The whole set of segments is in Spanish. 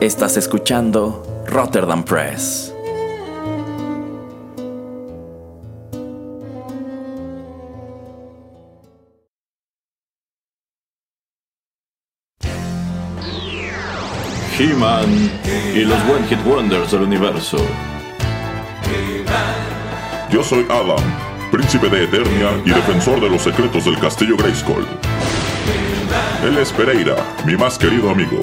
Estás escuchando Rotterdam Press. He-Man y los One Hit Wonders del universo. Yo soy Adam, príncipe de Eternia y defensor de los secretos del castillo Grayskull. Él es Pereira, mi más querido amigo.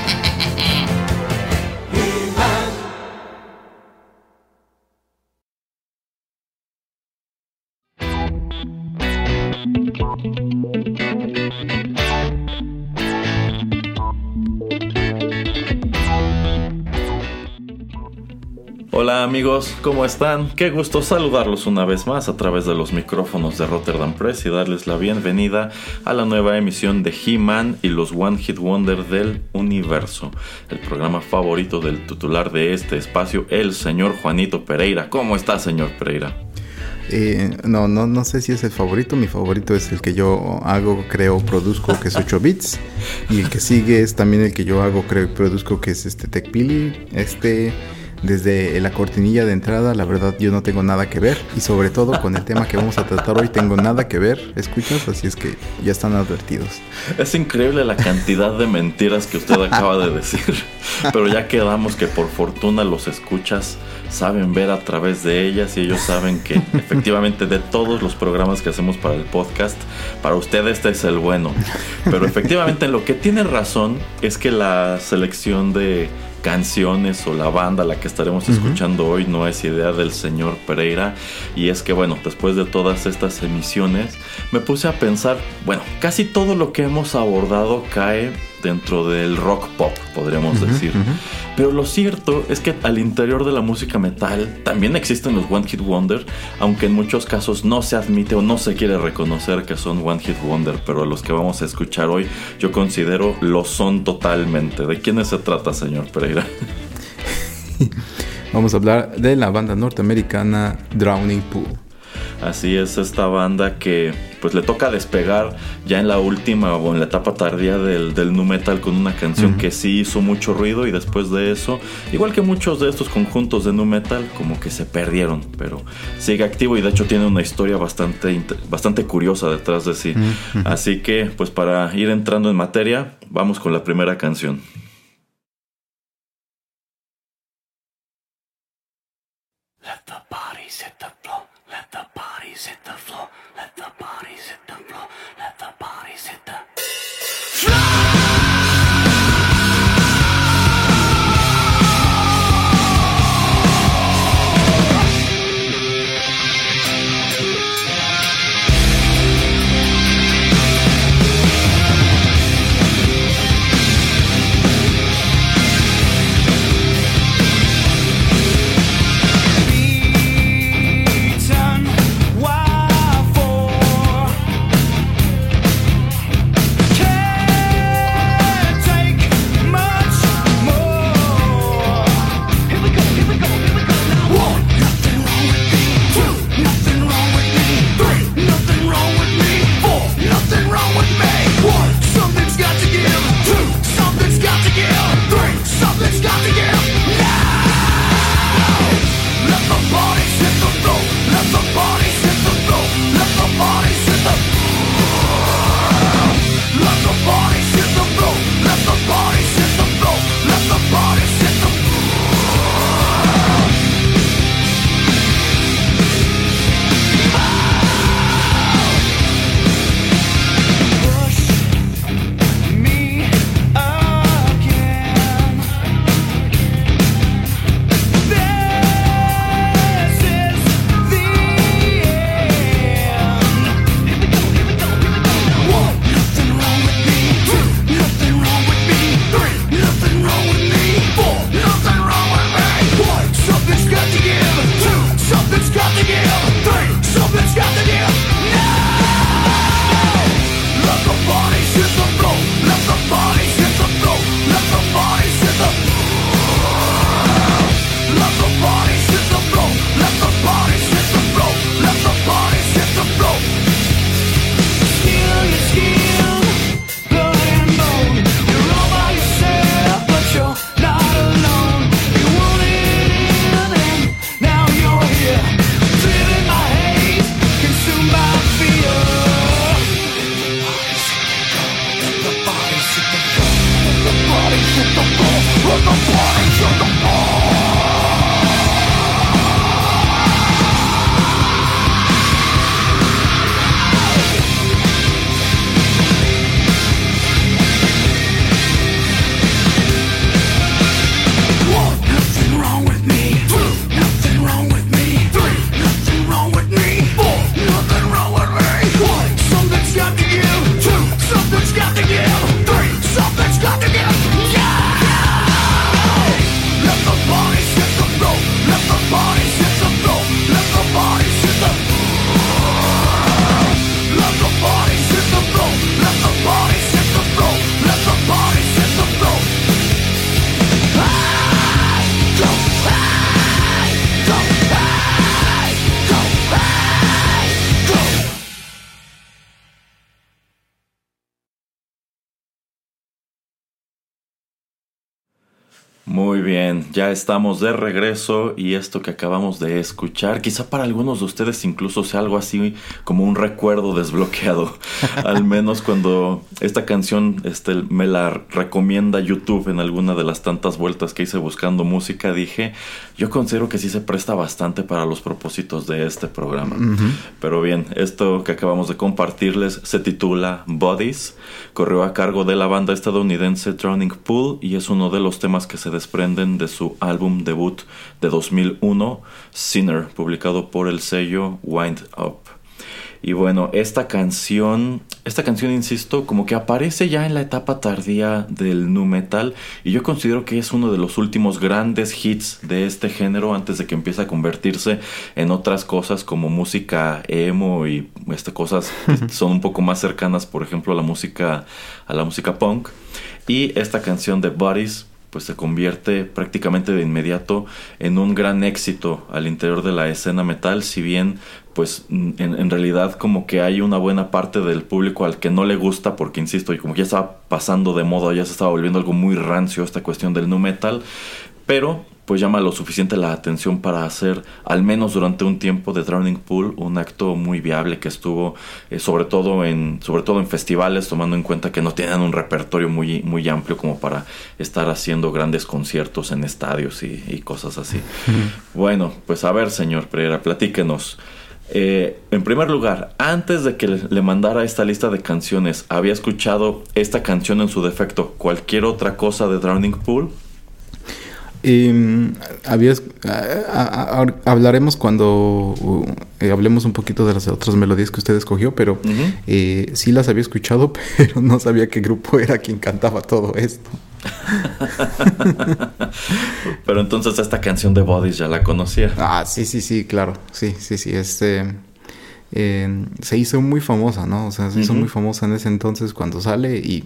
Hola amigos, ¿cómo están? Qué gusto saludarlos una vez más a través de los micrófonos de Rotterdam Press y darles la bienvenida a la nueva emisión de He-Man y los One Hit Wonder del universo, el programa favorito del titular de este espacio, el señor Juanito Pereira. ¿Cómo está, señor Pereira? Eh, no, no, no sé si es el favorito. Mi favorito es el que yo hago, creo, produzco, que es 8 bits. Y el que sigue es también el que yo hago, creo, produzco, que es este TechPili. Este desde la cortinilla de entrada, la verdad yo no tengo nada que ver y sobre todo con el tema que vamos a tratar hoy tengo nada que ver, escuchas, así es que ya están advertidos. Es increíble la cantidad de mentiras que usted acaba de decir, pero ya quedamos que por fortuna los escuchas saben ver a través de ellas y ellos saben que efectivamente de todos los programas que hacemos para el podcast, para usted este es el bueno. Pero efectivamente lo que tiene razón es que la selección de canciones o la banda la que estaremos escuchando hoy no es idea del señor Pereira. Y es que bueno después de todas estas emisiones me puse a pensar bueno casi todo lo que hemos abordado cae dentro del rock pop podríamos decir pero lo cierto es que al interior de la música metal también existen los One Hit Wonder aunque en muchos casos no se admite o no se quiere reconocer que son One Hit Wonder pero los que vamos a escuchar hoy yo considero lo son totalmente ¿de quiénes se trata señor Pereira? Vamos a hablar de la banda norteamericana Drowning Pool. Así es esta banda que pues le toca despegar ya en la última o en la etapa tardía del, del nu metal con una canción que sí hizo mucho ruido y después de eso, igual que muchos de estos conjuntos de nu metal, como que se perdieron, pero sigue activo y de hecho tiene una historia bastante, bastante curiosa detrás de sí. Así que pues para ir entrando en materia, vamos con la primera canción. Ya estamos de regreso y esto que acabamos de escuchar, quizá para algunos de ustedes incluso sea algo así como un recuerdo desbloqueado. Al menos cuando esta canción este, me la recomienda YouTube en alguna de las tantas vueltas que hice buscando música, dije, yo considero que sí se presta bastante para los propósitos de este programa. Pero bien, esto que acabamos de compartirles se titula Bodies, corrió a cargo de la banda estadounidense Drowning Pool y es uno de los temas que se desprenden de su álbum debut de 2001, Sinner, publicado por el sello Wind Up. Y bueno, esta canción, esta canción, insisto, como que aparece ya en la etapa tardía del nu metal y yo considero que es uno de los últimos grandes hits de este género antes de que empiece a convertirse en otras cosas como música emo y este, cosas que son un poco más cercanas, por ejemplo, a la música a la música punk. Y esta canción de Bodies pues se convierte prácticamente de inmediato en un gran éxito al interior de la escena metal, si bien pues en, en, realidad como que hay una buena parte del público al que no le gusta, porque insisto, y como que ya estaba pasando de moda, ya se estaba volviendo algo muy rancio esta cuestión del nu metal, pero pues llama lo suficiente la atención para hacer, al menos durante un tiempo, de Drowning Pool un acto muy viable que estuvo eh, sobre, todo en, sobre todo en festivales, tomando en cuenta que no tienen un repertorio muy, muy amplio como para estar haciendo grandes conciertos en estadios y, cosas así. Bueno, pues a ver, señor Pereira, platíquenos. Eh, en primer lugar, antes de que le mandara esta lista de canciones, ¿había escuchado esta canción en su defecto? ¿Cualquier otra cosa de Drowning Pool? Eh, habías, hablaremos cuando uh, hablemos un poquito de las otras melodías que usted escogió, pero eh, sí las había escuchado, pero no sabía qué grupo era quien cantaba todo esto. pero entonces esta canción de Bodies ya la conocía. Ah, sí, sí, sí, claro. Sí, sí, sí. Este, eh, se hizo muy famosa, ¿no? O sea, se hizo muy famosa en ese entonces cuando sale y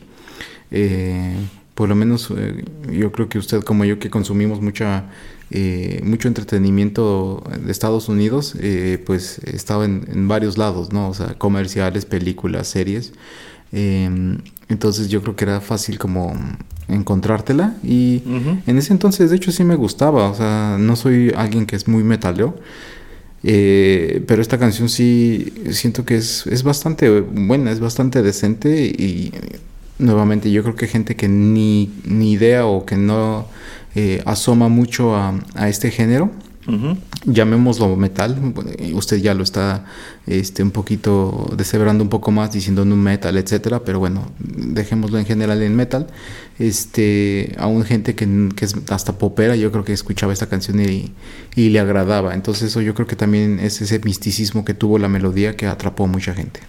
eh, por lo menos eh, yo creo que usted como yo que consumimos mucha eh, mucho entretenimiento de Estados Unidos eh, pues estaba en, varios lados no o sea comerciales películas series. Em, entonces yo creo que era fácil como encontrártela y en ese entonces de hecho sí me gustaba. O sea no soy alguien que es muy metalero pero esta canción sí siento que es, es bastante buena es bastante decente y nuevamente yo creo que gente que ni, ni idea o que no eh, asoma mucho a, este género, llamémoslo metal, usted ya lo está este, un poquito deshebrando un poco más diciendo un metal, etcétera, pero bueno, dejémoslo en general en metal. Este, aún gente que, que, es hasta popera, yo creo que escuchaba esta canción y, y le agradaba. Entonces, eso yo creo que también es ese misticismo que tuvo la melodía que atrapó a mucha gente.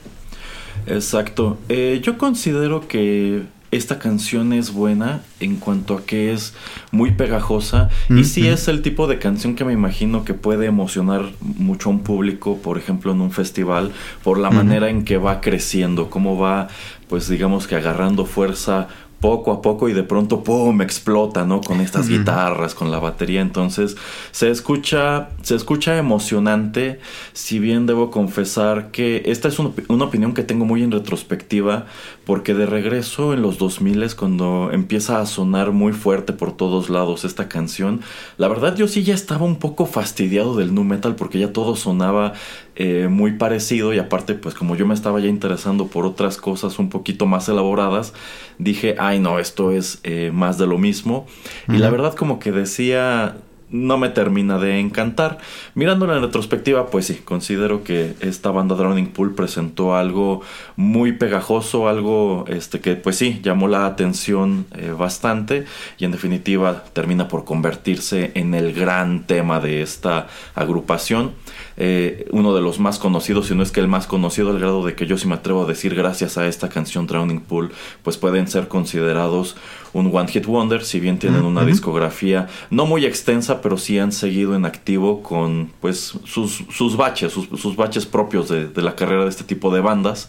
Exacto. Eh, yo considero que esta canción es buena en cuanto a que es muy pegajosa y sí es el tipo de canción que me imagino que puede emocionar mucho a un público, por ejemplo en un festival, por la manera en que va creciendo, cómo va pues digamos que agarrando fuerza poco a poco y de pronto ¡pum! explota, ¿no? Con estas guitarras, con la batería. Entonces se escucha, se escucha emocionante. Si bien debo confesar que esta es una opinión que tengo muy en retrospectiva, porque de regreso en los 2000 cuando empieza a sonar muy fuerte por todos lados esta canción, la verdad yo sí ya estaba un poco fastidiado del nu metal porque ya todo sonaba eh, muy parecido y aparte pues como yo me estaba ya interesando por otras cosas un poquito más elaboradas, dije, ay no, esto es eh, más de lo mismo. Y la verdad como que decía, no me termina de encantar. Mirándola en retrospectiva, pues sí, considero que esta banda Drowning Pool presentó algo muy pegajoso, algo este que pues sí, llamó la atención eh, bastante y en definitiva termina por convertirse en el gran tema de esta agrupación. Eh, uno de los más conocidos, si no es que el más conocido, al grado de que yo sí me atrevo a decir gracias a esta canción Drowning Pool, pues pueden ser considerados un One Hit Wonder, si bien tienen una discografía no muy extensa, pero sí han seguido en activo con pues sus, sus baches, sus, baches propios de, de, la carrera de este tipo de bandas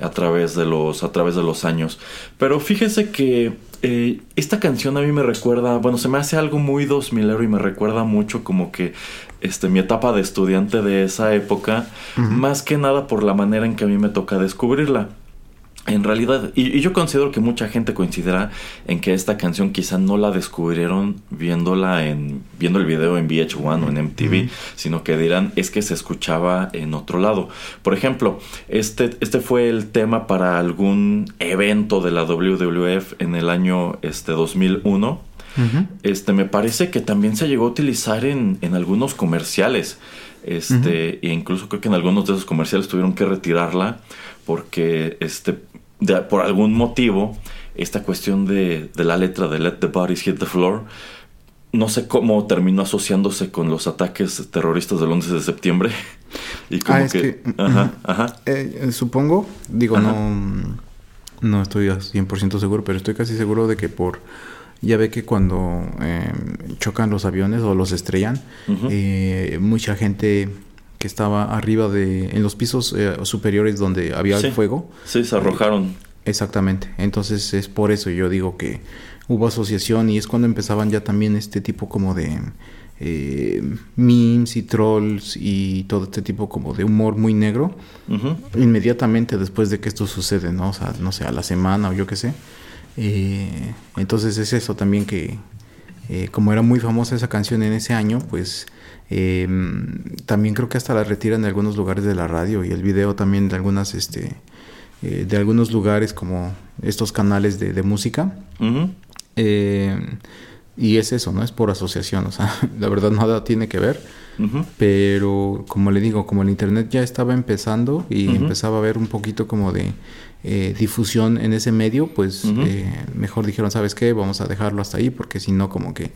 a través de los, a través de los años. Pero fíjese que eh, esta canción a mí me recuerda, bueno, se me hace algo muy dos milero y me recuerda mucho como que este, mi etapa de estudiante de esa época, más que nada por la manera en que a mí me toca descubrirla. En realidad, y, y yo considero que mucha gente coincidirá en que esta canción quizá no la descubrieron viéndola en viendo el video en VH1 o en MTV, sino que dirán es que se escuchaba en otro lado. Por ejemplo, este, este fue el tema para algún evento de la WWF en el año este 2001. Este me parece que también se llegó a utilizar en, en algunos comerciales. Este, e incluso creo que en algunos de esos comerciales tuvieron que retirarla porque este de- por algún motivo esta cuestión de, de la letra de Let the Bodies Hit the Floor no sé cómo terminó asociándose con los ataques terroristas del 11 de septiembre y como Ah, es que, que- ajá, ajá. Eh, eh, supongo, digo, Ajá. no, no estoy a 100% seguro, pero estoy casi seguro de que por... Ya ve que cuando eh, chocan los aviones o los estrellan, eh, mucha gente que estaba arriba de... en los pisos eh, superiores donde había Sí. fuego, Sí, se arrojaron. Exactamente. Entonces es por eso yo digo que hubo asociación y es cuando empezaban ya también este tipo como de eh, memes y trolls y todo este tipo como de humor muy negro. Inmediatamente después de que esto sucede, ¿no? O sea, no sé, a la semana o yo qué sé. Eh, entonces es eso también que eh, como era muy famosa esa canción en ese año, pues eh, también creo que hasta la retiran de algunos lugares de la radio y el video también de algunas, este, eh, de algunos lugares como estos canales de, de música. Eh, y es eso, ¿no? Es por asociación, o sea, la verdad nada tiene que ver. Pero como le digo, como el internet ya estaba empezando y empezaba a haber un poquito como de eh, difusión en ese medio, pues eh, mejor dijeron, ¿sabes qué? Vamos a dejarlo hasta ahí porque si no como que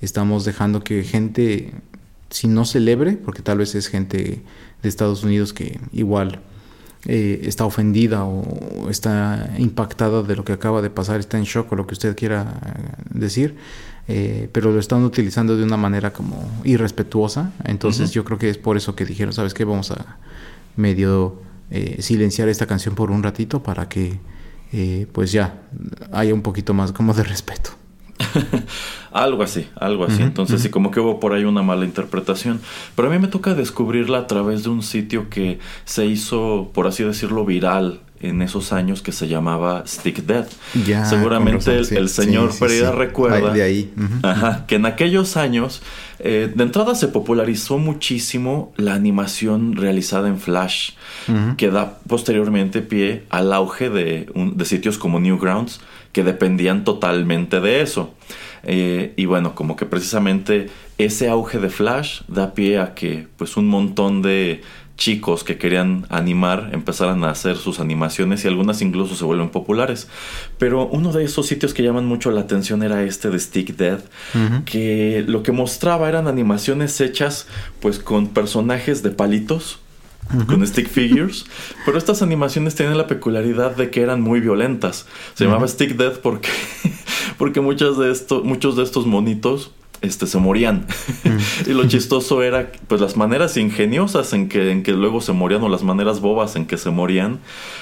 estamos dejando que gente, si no celebre, porque tal vez es gente de Estados Unidos que igual eh, está ofendida o está impactada de lo que acaba de pasar, está en shock o lo que usted quiera eh, decir, eh, pero lo están utilizando de una manera como irrespetuosa. Entonces yo creo que es por eso que dijeron, ¿sabes qué? Vamos a medio eh, silenciar esta canción por un ratito para que pues ya haya un poquito más como de respeto. Algo así, algo así. Entonces, sí, ujú. como que hubo por ahí una mala interpretación. Pero a mí me toca descubrirla a través de un sitio que se hizo, por así decirlo, viral en esos años que se llamaba Stick Dead. Ya, Seguramente razón, el, sí, el señor sí, sí, Pereira sí. recuerda de ahí. Ajá, que en aquellos años, eh, de entrada se popularizó muchísimo la animación realizada en Flash, que da posteriormente pie al auge de, un- de sitios como Newgrounds, que dependían totalmente de eso. Eh, y bueno, como que precisamente ese auge de Flash da pie a que pues un montón de chicos que querían animar empezaran a hacer sus animaciones y algunas incluso se vuelven populares. Pero uno de esos sitios que llaman mucho la atención era este de Stick Dead, que lo que mostraba eran animaciones hechas pues con personajes de palitos. Con stick figures, pero estas animaciones tenían la peculiaridad de que eran muy violentas. Se llamaba Stick Dead porque, porque muchos de estos, muchos de estos monitos este, se morían. y lo chistoso era pues las maneras ingeniosas en que, en que luego se morían o las maneras bobas en que se morían.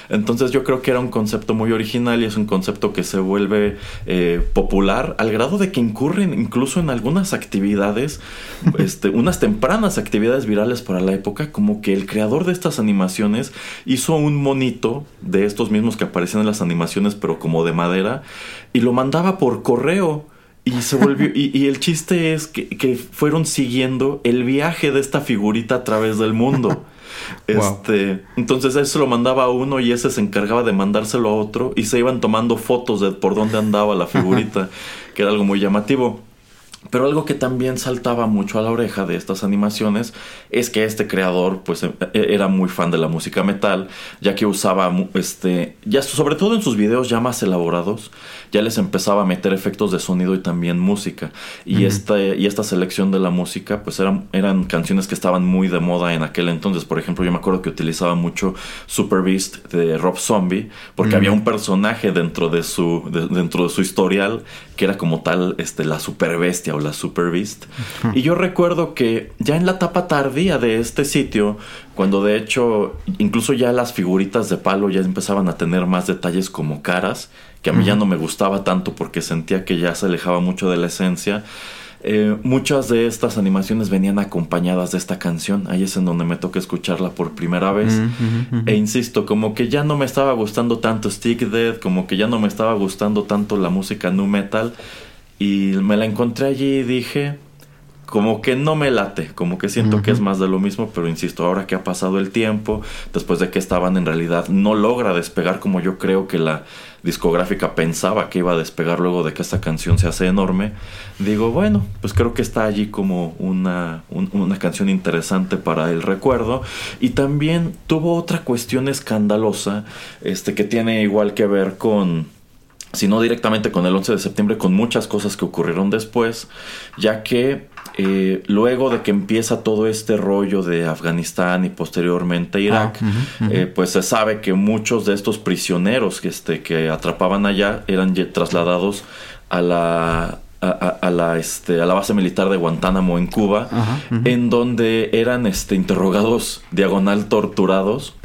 Entonces yo creo que era un concepto muy original y es un concepto que se vuelve eh, popular al grado de que incurren incluso en algunas actividades, este, unas tempranas actividades virales para la época, como que el creador de estas animaciones hizo un monito de estos mismos que aparecían en las animaciones pero como de madera y lo mandaba por correo. Y se volvió. y, y el chiste es que, que fueron siguiendo el viaje de esta figurita a través del mundo. Wow. Este, entonces él se lo mandaba a uno y ese se encargaba de mandárselo a otro y se iban tomando fotos de por dónde andaba la figurita, que era algo muy llamativo. Pero algo que también saltaba mucho a la oreja de estas animaciones es que este creador pues e- era muy fan de la música metal, ya que usaba este ya sobre todo en sus videos ya más elaborados, ya les empezaba a meter efectos de sonido y también música. Y esta y esta selección de la música pues eran eran canciones que estaban muy de moda en aquel entonces, por ejemplo, yo me acuerdo que utilizaba mucho Super Beast de Rob Zombie porque había un personaje dentro de su de- dentro de su historial que era como tal este la super bestia o la super beast y yo recuerdo que ya en la etapa tardía de este sitio cuando de hecho incluso ya las figuritas de palo ya empezaban a tener más detalles como caras que a mí ya no me gustaba tanto porque sentía que ya se alejaba mucho de la esencia eh, muchas de estas animaciones venían acompañadas de esta canción. Ahí es en donde me toca escucharla por primera vez. Ujú. E insisto, como que ya no me estaba gustando tanto Stick Dead, como que ya no me estaba gustando tanto la música nu metal. Y me la encontré allí y dije, como que no me late, como que siento que es más de lo mismo, pero insisto, ahora que ha pasado el tiempo, después de que estaban en realidad, no logra despegar como yo creo que la discográfica pensaba que iba a despegar luego de que esta canción se hace enorme, digo, bueno, pues creo que está allí como una, un- una canción interesante para el recuerdo. Y también tuvo otra cuestión escandalosa, este, que tiene igual que ver con si no directamente con el 11 de septiembre, con muchas cosas que ocurrieron después, ya que eh, luego de que empieza todo este rollo de Afganistán y posteriormente Irak, Ah, eh, pues se sabe que muchos de estos prisioneros que, este, que atrapaban allá eran trasladados a la... A, la, este, a la base militar de Guantánamo en Cuba, Ajá, en donde eran este, interrogados diagonal torturados.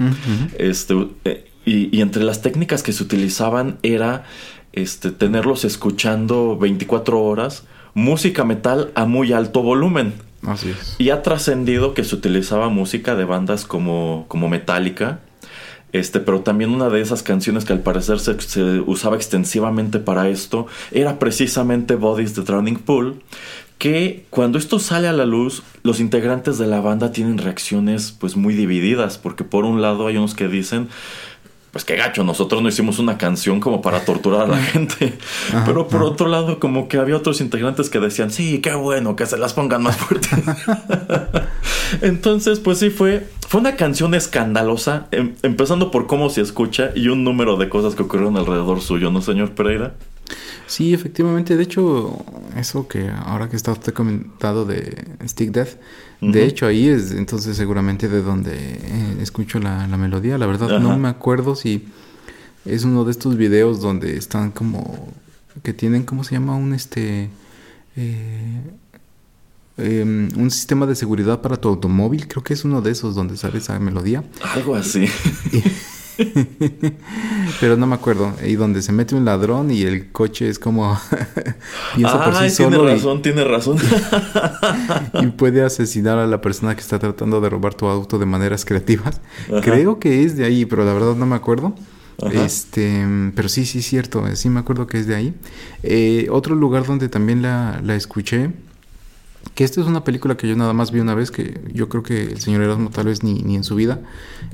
Este, eh, y, y entre las técnicas que se utilizaban era este, tenerlos escuchando 24 horas música metal a muy alto volumen. Así es. Y ha trascendido que se utilizaba música de bandas como, como Metallica. Este, pero también una de esas canciones que al parecer se, se usaba extensivamente para esto era precisamente Bodies the Drowning Pool. Que cuando esto sale a la luz, los integrantes de la banda tienen reacciones pues muy divididas. Porque por un lado hay unos que dicen, pues qué gacho, nosotros no hicimos una canción como para torturar a la gente. Pero por otro lado, como que había otros integrantes que decían, sí, qué bueno, que se las pongan más fuertes. Entonces, pues sí, fue, fue una canción escandalosa, em- empezando por cómo se escucha y un número de cosas que ocurrieron alrededor suyo, ¿no, señor Pereira? Sí, efectivamente. De hecho, eso que ahora que está usted comentado de Stick Death, De hecho ahí es entonces seguramente de donde eh, escucho la, la melodía. La verdad Ajá. no me acuerdo si es uno de estos videos donde están como que tienen cómo se llama un este eh, em, un sistema de seguridad para tu automóvil. Creo que es uno de esos donde sale esa melodía. Algo así. Pero no me acuerdo. Y donde se mete un ladrón y el coche es como piensa por sí Ay, tiene solo y- razón, tiene razón. y, puede asesinar a la persona que está tratando de robar tu auto de maneras creativas. Ajá. Creo que es de ahí, pero la verdad no me acuerdo. Ajá. Este, pero sí, sí, cierto. Sí me acuerdo que es de ahí. Eh, otro lugar donde también la, la escuché. Que esta es una película que yo nada más vi una vez, que yo creo que el señor Erasmo tal vez ni, ni en su vida.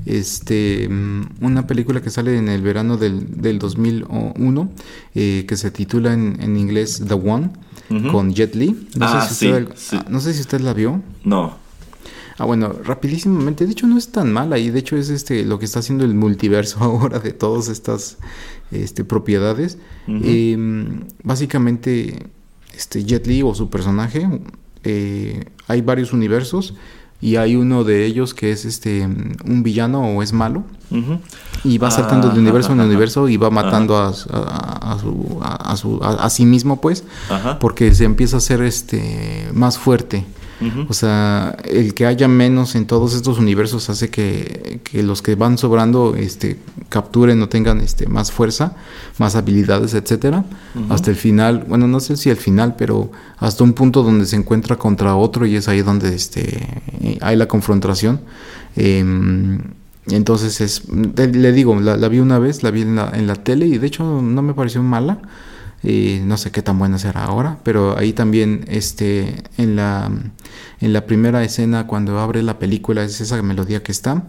Este, mm, una película que sale en el verano del, del 2001, eh, que se titula en, en inglés The One, con Jet Li. No, Ah, sé si usted, sí, sí. ah, no sé si usted la vio. No. Ah, bueno, rapidísimamente, de hecho no es tan mala y de hecho es este lo que está haciendo el multiverso ahora de todas estas este, propiedades. Eh, básicamente, este Jet Li o su personaje, eh, hay varios universos y hay uno de ellos que es este un villano o es malo. Y va saltando de Ajá, universo en universo y va matando a, a- a su, a, a su- a- a sí mismo pues porque se empieza a hacer este más fuerte O sea, el que haya menos en todos estos universos hace que, que los que van sobrando este, capturen o tengan este, más fuerza, más habilidades, etcétera. Hasta el final, bueno, no sé si al final, pero hasta un punto donde se encuentra contra otro y es ahí donde este, hay la confrontación. Em, entonces es, le digo, la, la vi una vez, la vi en la, en la tele y de hecho no me pareció mala. Eh, no sé qué tan buena será ahora, pero ahí también este en la en la primera escena cuando abre la película es esa melodía que está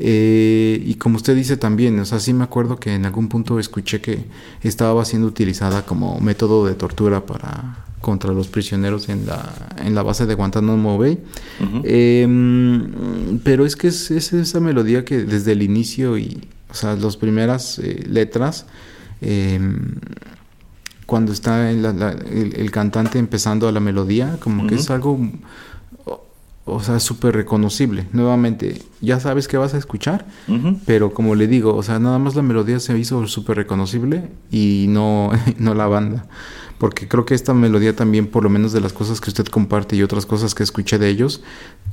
Eh, y como usted dice también, o sea, sí me acuerdo que en algún punto escuché que estaba siendo utilizada como método de tortura para contra los prisioneros en la en la base de Guantánamo Bay. Em, pero es que es, es esa melodía que desde el inicio y, o sea, las primeras eh, letras, em, cuando está la- la- el, el cantante empezando a la melodía, como que Ujú. es algo, o, o sea, súper reconocible. Nuevamente, ya sabes que vas a escuchar, Ujú. pero como le digo, o sea, nada más la melodía se hizo súper reconocible y no, no la banda. Porque creo que esta melodía también, por lo menos de las cosas que usted comparte y otras cosas que escuché de ellos,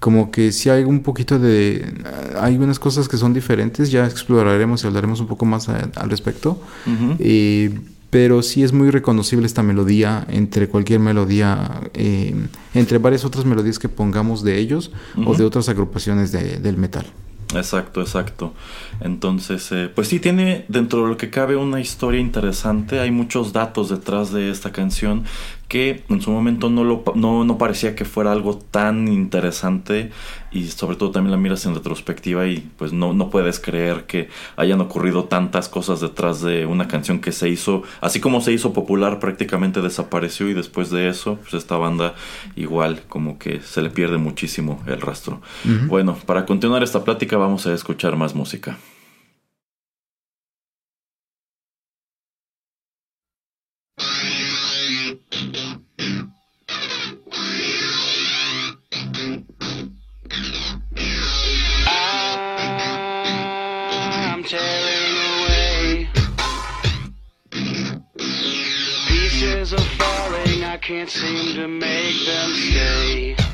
como que sí hay un poquito de... Hay unas cosas que son diferentes, ya exploraremos y hablaremos un poco más a- al respecto. Ujú. Eh, pero sí es muy reconocible esta melodía entre cualquier melodía, eh, entre varias otras melodías que pongamos de ellos o de otras agrupaciones de- del metal. Exacto, exacto. Entonces, eh, pues sí, tiene dentro de lo que cabe una historia interesante. Hay muchos datos detrás de esta canción que en su momento no, lo, no, no parecía que fuera algo tan interesante y sobre todo también la miras en retrospectiva y pues no, no puedes creer que hayan ocurrido tantas cosas detrás de una canción que se hizo, así como se hizo popular prácticamente desapareció y después de eso pues esta banda igual como que se le pierde muchísimo el rastro. Bueno, para continuar esta plática vamos a escuchar más música. Can't seem to make them stay.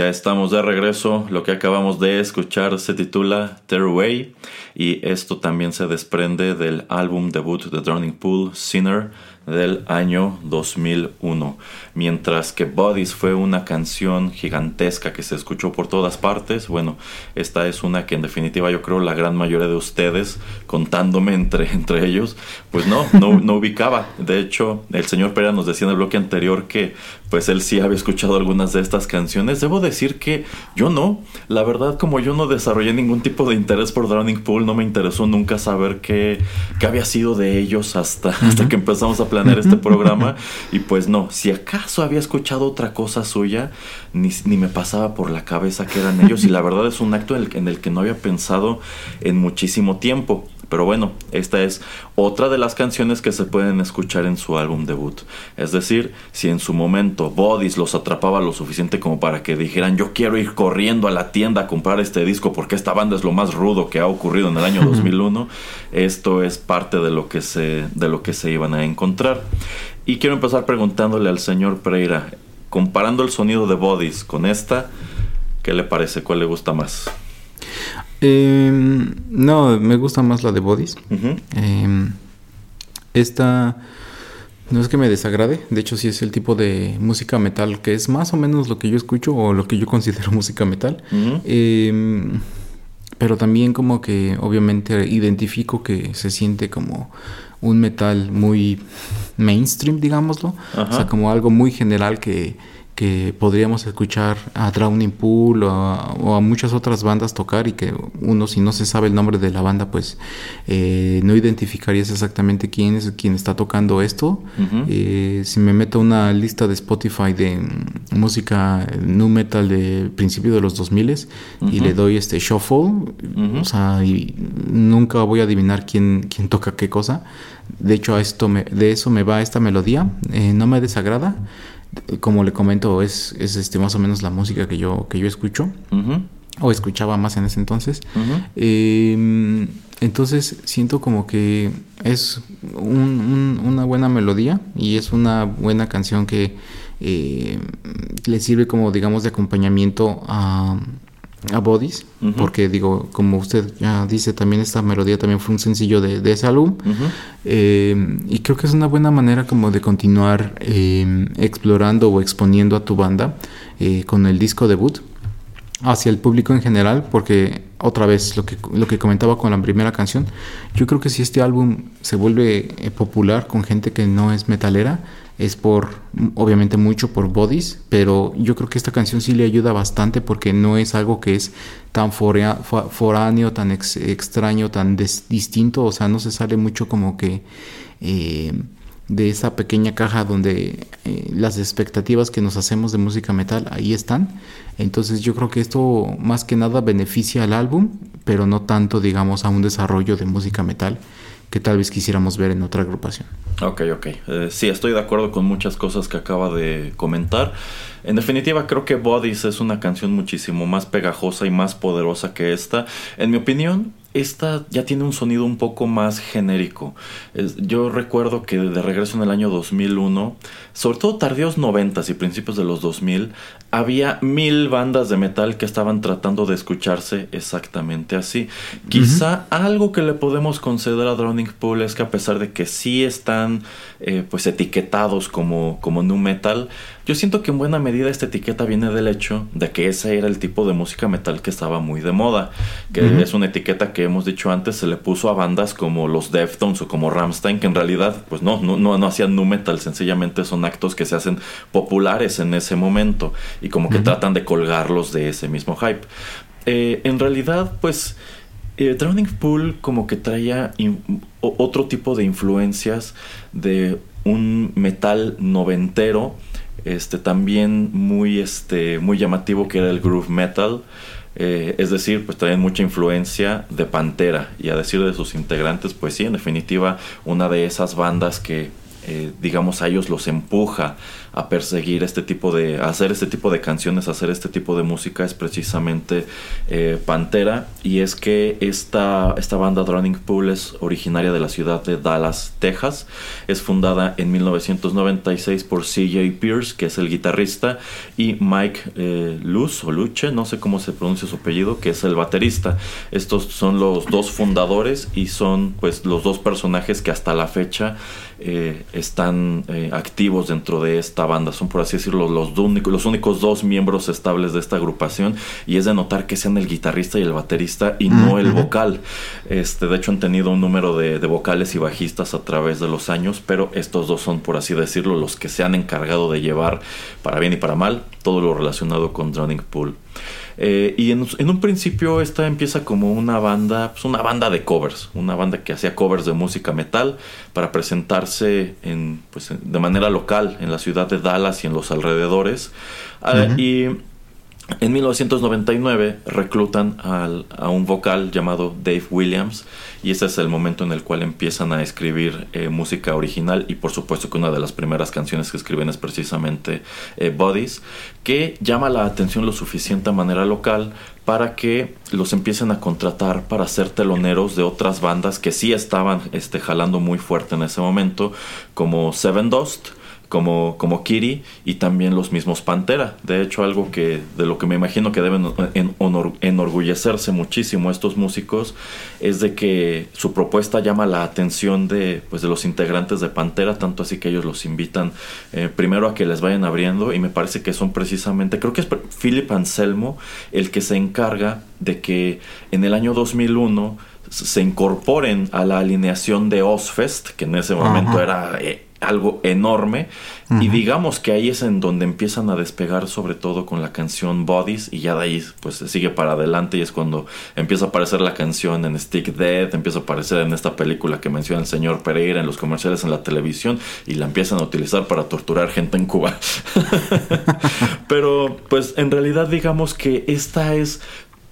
Ya estamos de regreso. Lo que acabamos de escuchar se titula Tearaway y esto también se desprende del álbum debut de Drowning Pool, Sinner, del año 2001. Mientras que Bodies fue una canción gigantesca que se escuchó por todas partes, bueno, esta es una que en definitiva yo creo la gran mayoría de ustedes, contándome entre, entre ellos, pues no, no, no ubicaba. De hecho, el señor Pera nos decía en el bloque anterior que pues él sí había escuchado algunas de estas canciones. Debo decir que yo no. La verdad, como yo no desarrollé ningún tipo de interés por Drowning Pool, no me interesó nunca saber qué, qué había sido de ellos hasta, hasta que empezamos a planear este programa. Y pues no, si acaso había escuchado otra cosa suya, ni, ni me pasaba por la cabeza que eran ellos. Y la verdad es un acto en el, en el que no había pensado en muchísimo tiempo. Pero bueno, esta es otra de las canciones que se pueden escuchar en su álbum debut. Es decir, si en su momento Bodies los atrapaba lo suficiente como para que dijeran yo quiero ir corriendo a la tienda a comprar este disco porque esta banda es lo más rudo que ha ocurrido en el año 2001, esto es parte de lo que se, de lo que se iban a encontrar. Y quiero empezar preguntándole al señor Pereira, comparando el sonido de Bodies con esta, ¿qué le parece? ¿Cuál le gusta más? Eh, no, me gusta más la de Bodies. Eh, esta no es que me desagrade, de hecho sí es el tipo de música metal que es más o menos lo que yo escucho o lo que yo considero música metal. Eh, pero también como que obviamente identifico que se siente como un metal muy mainstream, digámoslo. O sea, como algo muy general que, que podríamos escuchar a Drowning Pool o a, o a muchas otras bandas tocar y que uno si no se sabe el nombre de la banda pues eh, no identificarías exactamente quién es quien está tocando esto. Ujú. Eh, si me meto a una lista de Spotify de música nu metal de principio de los 2000 y Ujú. le doy este shuffle, o sea, y nunca voy a adivinar quién, quién toca qué cosa. De hecho, a esto me- de eso me va esta melodía. Eh, no me desagrada. Como le comento, es, es este más o menos la música que yo, que yo escucho. O escuchaba más en ese entonces. Eh, entonces siento como que es un- un- una buena melodía y es una buena canción que eh, le sirve como digamos de acompañamiento a, a Bodies. Ujú. Porque digo, como usted ya dice, también esta melodía también fue un sencillo de, de ese álbum. Ujú. Eh, y creo que es una buena manera como de continuar eh, explorando o exponiendo a tu banda eh, con el disco debut hacia el público en general, porque otra vez lo que, lo que comentaba con la primera canción, yo creo que si este álbum se vuelve eh, popular con gente que no es metalera, es por, obviamente mucho por Bodies, pero yo creo que esta canción sí le ayuda bastante porque no es algo que es tan foráneo, tan ex- extraño, tan distinto, o sea, no se sale mucho como que... eh, de esa pequeña caja donde eh, las expectativas que nos hacemos de música metal ahí están. Entonces yo creo que esto más que nada beneficia al álbum, pero no tanto digamos a un desarrollo de música metal que tal vez quisiéramos ver en otra agrupación. Ok, ok. Eh, sí, estoy de acuerdo con muchas cosas que acaba de comentar. En definitiva, creo que Bodies es una canción muchísimo más pegajosa y más poderosa que esta. En mi opinión, esta ya tiene un sonido un poco más genérico. Yo recuerdo que de regreso en el año 2001, sobre todo tardíos 90 y principios de los 2000, había mil bandas de metal que estaban tratando de escucharse exactamente así. Quizá algo que le podemos conceder a Drowning Pool es que a pesar de que sí están eh, pues etiquetados como, como nu metal, yo siento que en buena medida esta etiqueta viene del hecho de que ese era el tipo de música metal que estaba muy de moda, que es una etiqueta que hemos dicho antes se le puso a bandas como los Deftones o como Rammstein, que en realidad pues no, no, no, no hacían nu metal, sencillamente son actos que se hacen populares en ese momento y como que tratan de colgarlos de ese mismo hype. Eh, en realidad pues eh, Drowning Pool como que traía otro tipo de influencias de un metal noventero, este también muy este muy llamativo que era el groove metal. Eh, es decir, pues traían mucha influencia de Pantera y a decir de sus integrantes, pues sí, en definitiva, una de esas bandas que eh, digamos, a ellos los empuja a perseguir este tipo de, hacer este tipo de canciones, hacer este tipo de música es precisamente eh, Pantera y es que esta, esta banda Drowning Pool es originaria de la ciudad de Dallas, Texas, es fundada en 1996 por CJ Pierce, que es el guitarrista, y Mike eh, Luz o Luche, no sé cómo se pronuncia su apellido, que es el baterista. Estos son los dos fundadores y son pues los dos personajes que hasta la fecha eh, están eh, activos dentro de esta banda. Son, por así decirlo, los, únicos, los únicos dos miembros estables de esta agrupación. Y es de notar que sean el guitarrista y el baterista y no el vocal. Este, de hecho, han tenido un número de, vocales y bajistas a través de los años, pero estos dos son, por así decirlo, los que se han encargado de llevar, para bien y para mal, todo lo relacionado con Drowning Pool. Eh, y en, un principio esta empieza como una banda, pues una banda de covers, una banda que hacía covers de música metal para presentarse en, pues, de manera local en la ciudad de Dallas y en los alrededores. Ah, y en 1999 reclutan a un vocal llamado Dave Williams y ese es el momento en el cual empiezan a escribir eh, música original y por supuesto que una de las primeras canciones que escriben es precisamente eh, Bodies que llama la atención lo suficiente a manera local para que los empiecen a contratar para ser teloneros de otras bandas que sí estaban este, jalando muy fuerte en ese momento como Seven Dust como, como Kiri y también los mismos Pantera. De hecho, algo que de lo que me imagino que deben enorgullecerse muchísimo estos músicos es de que su propuesta llama la atención de, pues, de los integrantes de Pantera, tanto así que ellos los invitan eh, primero a que les vayan abriendo y me parece que son precisamente, creo que es Philip Anselmo el que se encarga de que en el año 2001 se incorporen a la alineación de Ozfest, que en ese momento era... Eh, algo enorme y digamos que ahí es en donde empiezan a despegar sobre todo con la canción Bodies y ya de ahí pues se sigue para adelante y es cuando empieza a aparecer la canción en Stick Dead, empieza a aparecer en esta película que menciona el señor Pereira en los comerciales en la televisión y la empiezan a utilizar para torturar gente en Cuba. Pero pues en realidad digamos que esta es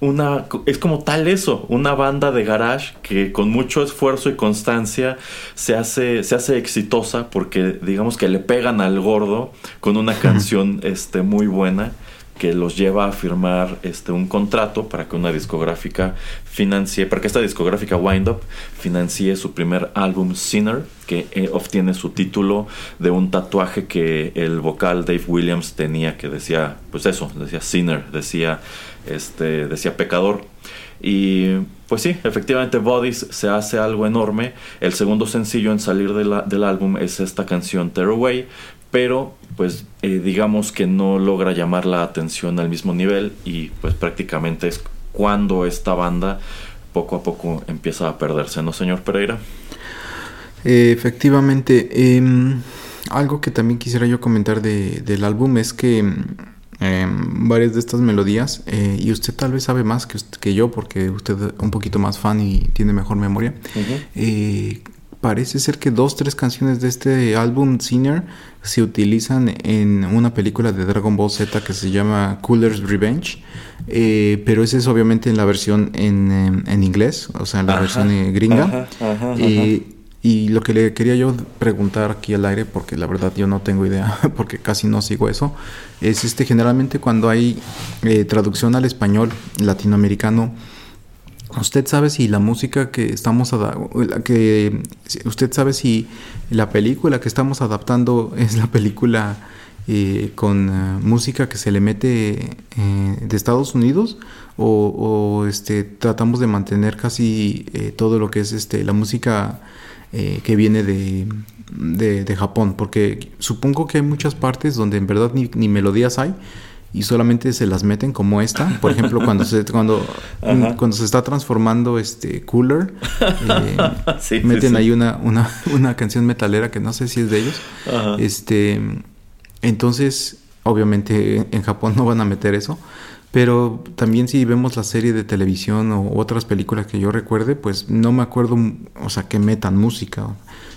una es como tal eso, una banda de garage que con mucho esfuerzo y constancia se hace se hace exitosa porque digamos que le pegan al gordo con una canción este muy buena que los lleva a firmar este un contrato para que una discográfica financie, para que esta discográfica Wind Up financie su primer álbum Sinner, que eh, obtiene su título de un tatuaje que el vocal Dave Williams tenía que decía, pues eso, decía Sinner, decía este, decía pecador. Y pues sí, efectivamente Bodies se hace algo enorme. El segundo sencillo en salir del álbum es esta canción Tearaway, pero pues eh, digamos que no logra llamar la atención al mismo nivel y pues prácticamente es cuando esta banda poco a poco empieza a perderse, ¿no, señor Pereira? efectivamente, em, algo que también quisiera yo comentar del álbum es que Em, varias de estas melodías eh, y usted tal vez sabe más que, que, yo porque usted es un poquito más fan y tiene mejor memoria. Eh, parece ser que dos, tres canciones de este álbum Sinner se utilizan en una película de Dragon Ball Z que se llama Cooler's Revenge, eh, pero ese es obviamente en la versión en, em, en inglés, o sea, en la versión gringa. Y lo que le quería yo preguntar aquí al aire, porque la verdad yo no tengo idea, porque casi no sigo eso, es este generalmente cuando hay eh, traducción al español latinoamericano, ¿usted sabe si la música que estamos que usted sabe si la película que estamos adaptando es la película eh, con eh, música que se le mete de Estados Unidos o, este tratamos de mantener casi todo lo que es este la música eh, que viene de, de, Japón, porque supongo que hay muchas partes donde en verdad ni, ni, melodías hay y solamente se las meten como esta. Por ejemplo, cuando se, cuando, cuando se está transformando este Cooler, eh, meten ahí una, una, una, canción metalera que no sé si es de ellos. Este, entonces, obviamente en Japón no van a meter eso. Pero también si vemos la serie de televisión o otras películas que yo recuerde, pues no me acuerdo, o sea, que metan música.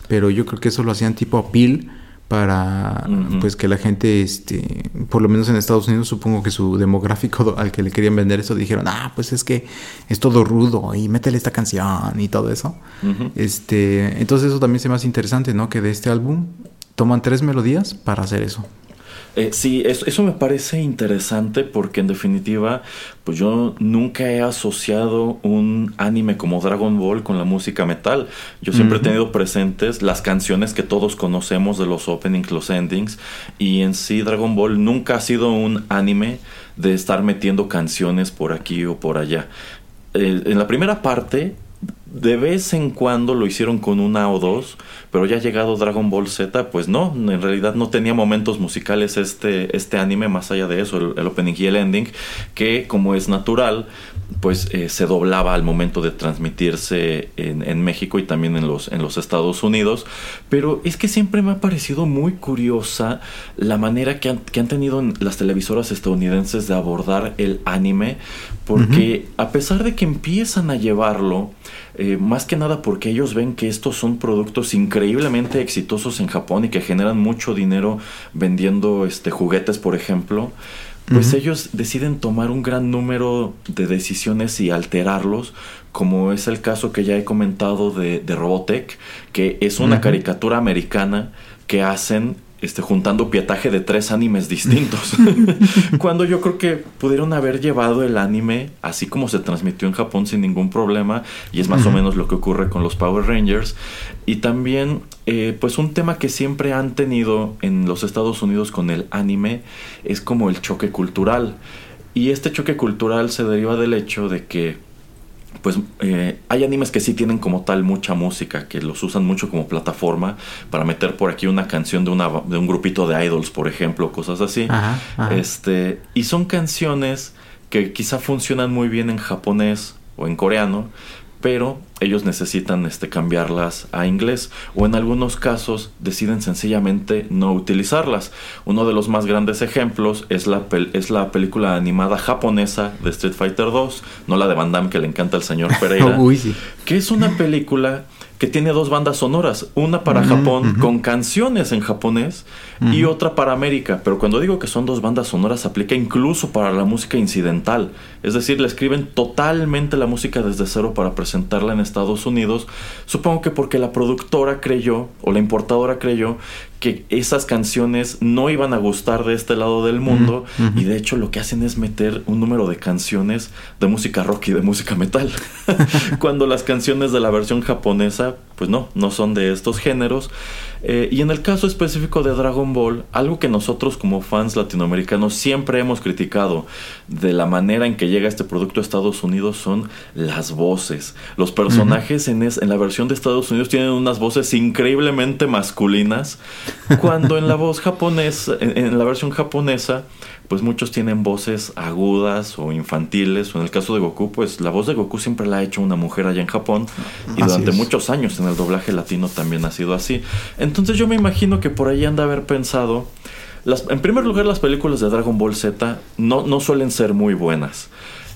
Pero yo creo que eso lo hacían tipo apil para pues que la gente este por lo menos en Estados Unidos supongo que su demográfico al que le querían vender eso dijeron ah pues es que es todo rudo y métele esta canción y todo eso este entonces eso también se me hace interesante no que de este álbum toman tres melodías para hacer eso eh, sí, eso, eso, me parece interesante porque en definitiva, pues yo nunca he asociado un anime como Dragon Ball con la música metal. Yo siempre he tenido presentes las canciones que todos conocemos de los openings, los endings, y en sí Dragon Ball nunca ha sido un anime de estar metiendo canciones por aquí o por allá. Eh, en la primera parte de vez en cuando lo hicieron con una o dos, pero ya llegado Dragon Ball Z, pues no, en realidad no tenía momentos musicales este, este anime, más allá de eso, el, opening y el ending, que como es natural, pues eh, se doblaba al momento de transmitirse en, México y también en los, en los Estados Unidos, pero es que siempre me ha parecido muy curiosa la manera que han, que han tenido las televisoras estadounidenses de abordar el anime, porque a pesar de que empiezan a llevarlo, eh, más que nada porque ellos ven que estos son productos increíblemente exitosos en Japón y que generan mucho dinero vendiendo este, juguetes, por ejemplo. Pues ellos deciden tomar un gran número de decisiones y alterarlos, como es el caso que ya he comentado de, de Robotech, que es una caricatura americana que hacen este, juntando pietaje de tres animes distintos. Cuando yo creo que pudieron haber llevado el anime así como se transmitió en Japón sin ningún problema. Y es más o menos lo que ocurre con los Power Rangers. Y también, eh, pues un tema que siempre han tenido en los Estados Unidos con el anime es como el choque cultural. Y este choque cultural se deriva del hecho de que pues eh, hay animes que sí tienen como tal mucha música, que los usan mucho como plataforma para meter por aquí una canción de, una, de un grupito de idols, por ejemplo, cosas así. Este, y son canciones que quizá funcionan muy bien en japonés o en coreano, pero ellos necesitan este, cambiarlas a inglés o en algunos casos deciden sencillamente no utilizarlas. Uno de los más grandes ejemplos es la, es la película animada japonesa de Street Fighter 2, no la de Van Damme que le encanta al señor Pereira, que es una película que tiene dos bandas sonoras, una para Japón con canciones en japonés y otra para América. Pero cuando digo que son dos bandas sonoras, aplica incluso para la música incidental. Es decir, le escriben totalmente la música desde cero para presentarla en Estados Unidos. Supongo que porque la productora creyó, o la importadora creyó, que esas canciones no iban a gustar de este lado del mundo y de hecho lo que hacen es meter un número de canciones de música rock y de música metal. Cuando las canciones de la versión japonesa, pues no, no son de estos géneros. Eh, y en el caso específico de Dragon Ball, algo que nosotros como fans latinoamericanos siempre hemos criticado de la manera en que llega este producto a Estados Unidos son las voces. Los personajes en, en la versión de Estados Unidos tienen unas voces increíblemente masculinas, cuando en la voz japonesa, en la versión japonesa, pues muchos tienen voces agudas o infantiles, o en el caso de Goku, pues la voz de Goku siempre la ha hecho una mujer allá en Japón y durante muchos años en el doblaje latino también ha sido así. Entonces yo me imagino que por ahí han de haber pensado, las, en primer lugar las películas de Dragon Ball Z no, no suelen ser muy buenas.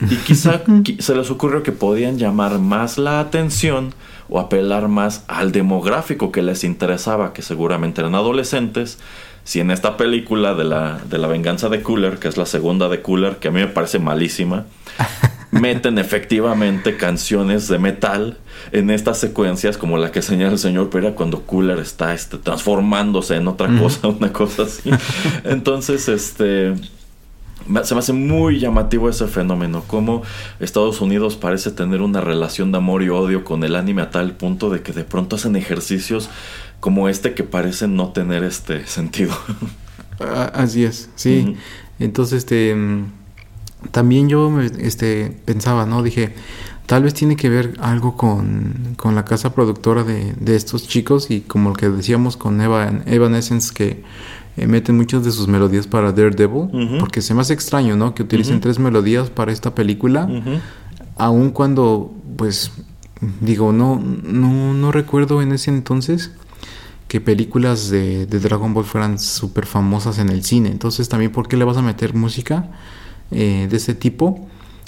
Y quizá se les ocurrió que podían llamar más la atención o apelar más al demográfico que les interesaba, que seguramente eran adolescentes, si en esta película de la, de la venganza de Cooler, que es la segunda de Cooler, que a mí me parece malísima, meten efectivamente canciones de metal en estas secuencias como la que señala el señor Pera cuando Cooler está este, transformándose en otra cosa, una cosa así. Entonces, este se me hace muy llamativo ese fenómeno, como Estados Unidos parece tener una relación de amor y odio con el anime a tal punto de que de pronto hacen ejercicios como este que parece no tener este sentido. Ah, así es, sí. Entonces, este, mm, también yo este, pensaba, ¿no? Dije, tal vez tiene que ver algo con, con la casa productora de, de, estos chicos y como lo que decíamos con Evan, Evanescence que eh, meten muchas de sus melodías para Daredevil, porque se me hace extraño, ¿no? Que utilicen tres melodías para esta película, aun cuando, pues, digo, no, no, no recuerdo en ese entonces que películas de, Dragon Ball fueran súper famosas en el cine. Entonces también, ¿por qué le vas a meter música eh, de ese tipo?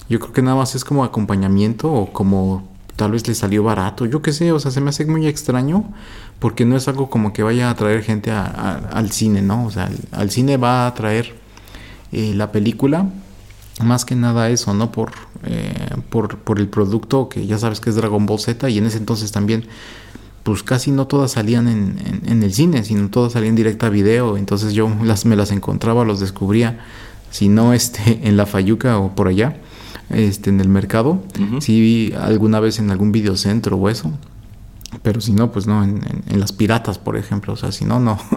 Yo creo que nada más es como acompañamiento o como tal vez le salió barato, yo qué sé, o sea, se me hace muy extraño porque no es algo como que vaya a atraer gente al cine, ¿no? O sea, al, al cine va a atraer eh, la película, más que nada eso, ¿no? Por, eh, por, por el producto que ya sabes que es Dragon Ball Z y en ese entonces también, pues casi no todas salían en, en- en el cine, sino todas salían directa a video, entonces yo las, me las encontraba, los descubría, si no este, en la Fayuca o por allá, este, en el mercado, vi alguna vez en algún videocentro o eso, pero si no, pues no, en, en- en las piratas, por ejemplo, o sea, si no, no.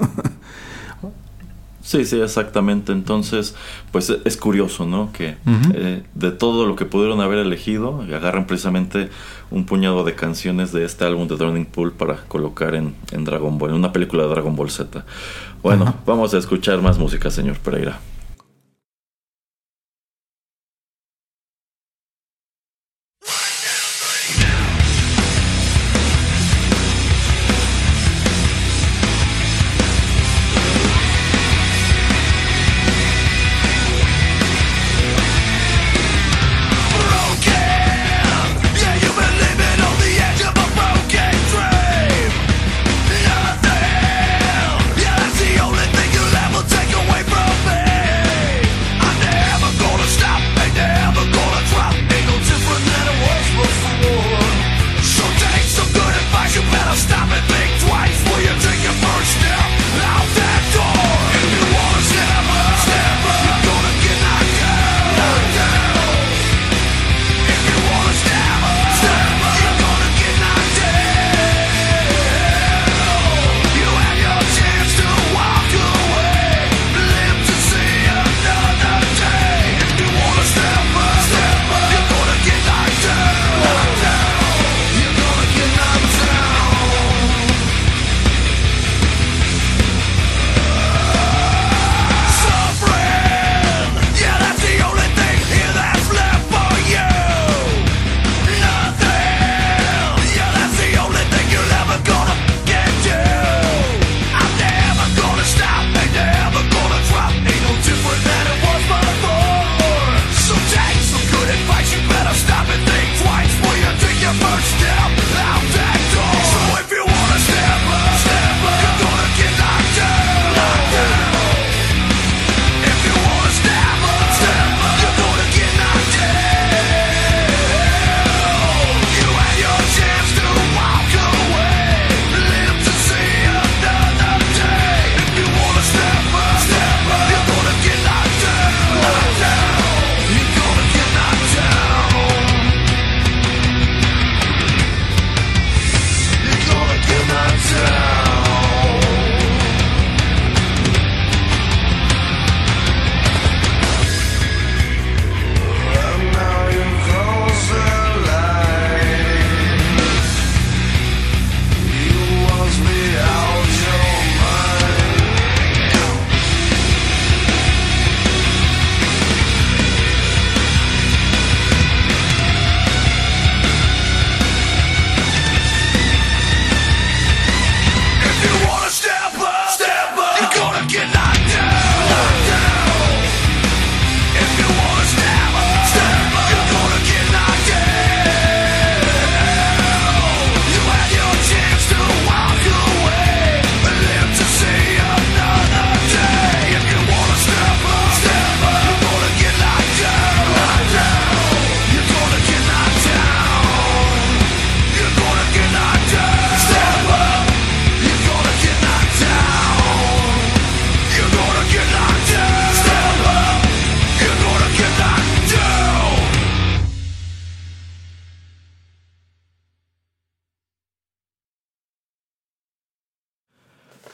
Sí, sí, exactamente. Entonces, pues e- es curioso, ¿no? Que eh, de todo lo que pudieron haber elegido, agarran precisamente un puñado de canciones de este álbum de Drowning Pool para colocar en, en Dragon Ball, en una película de Dragon Ball Z. Bueno, vamos a escuchar más música, señor Pereira.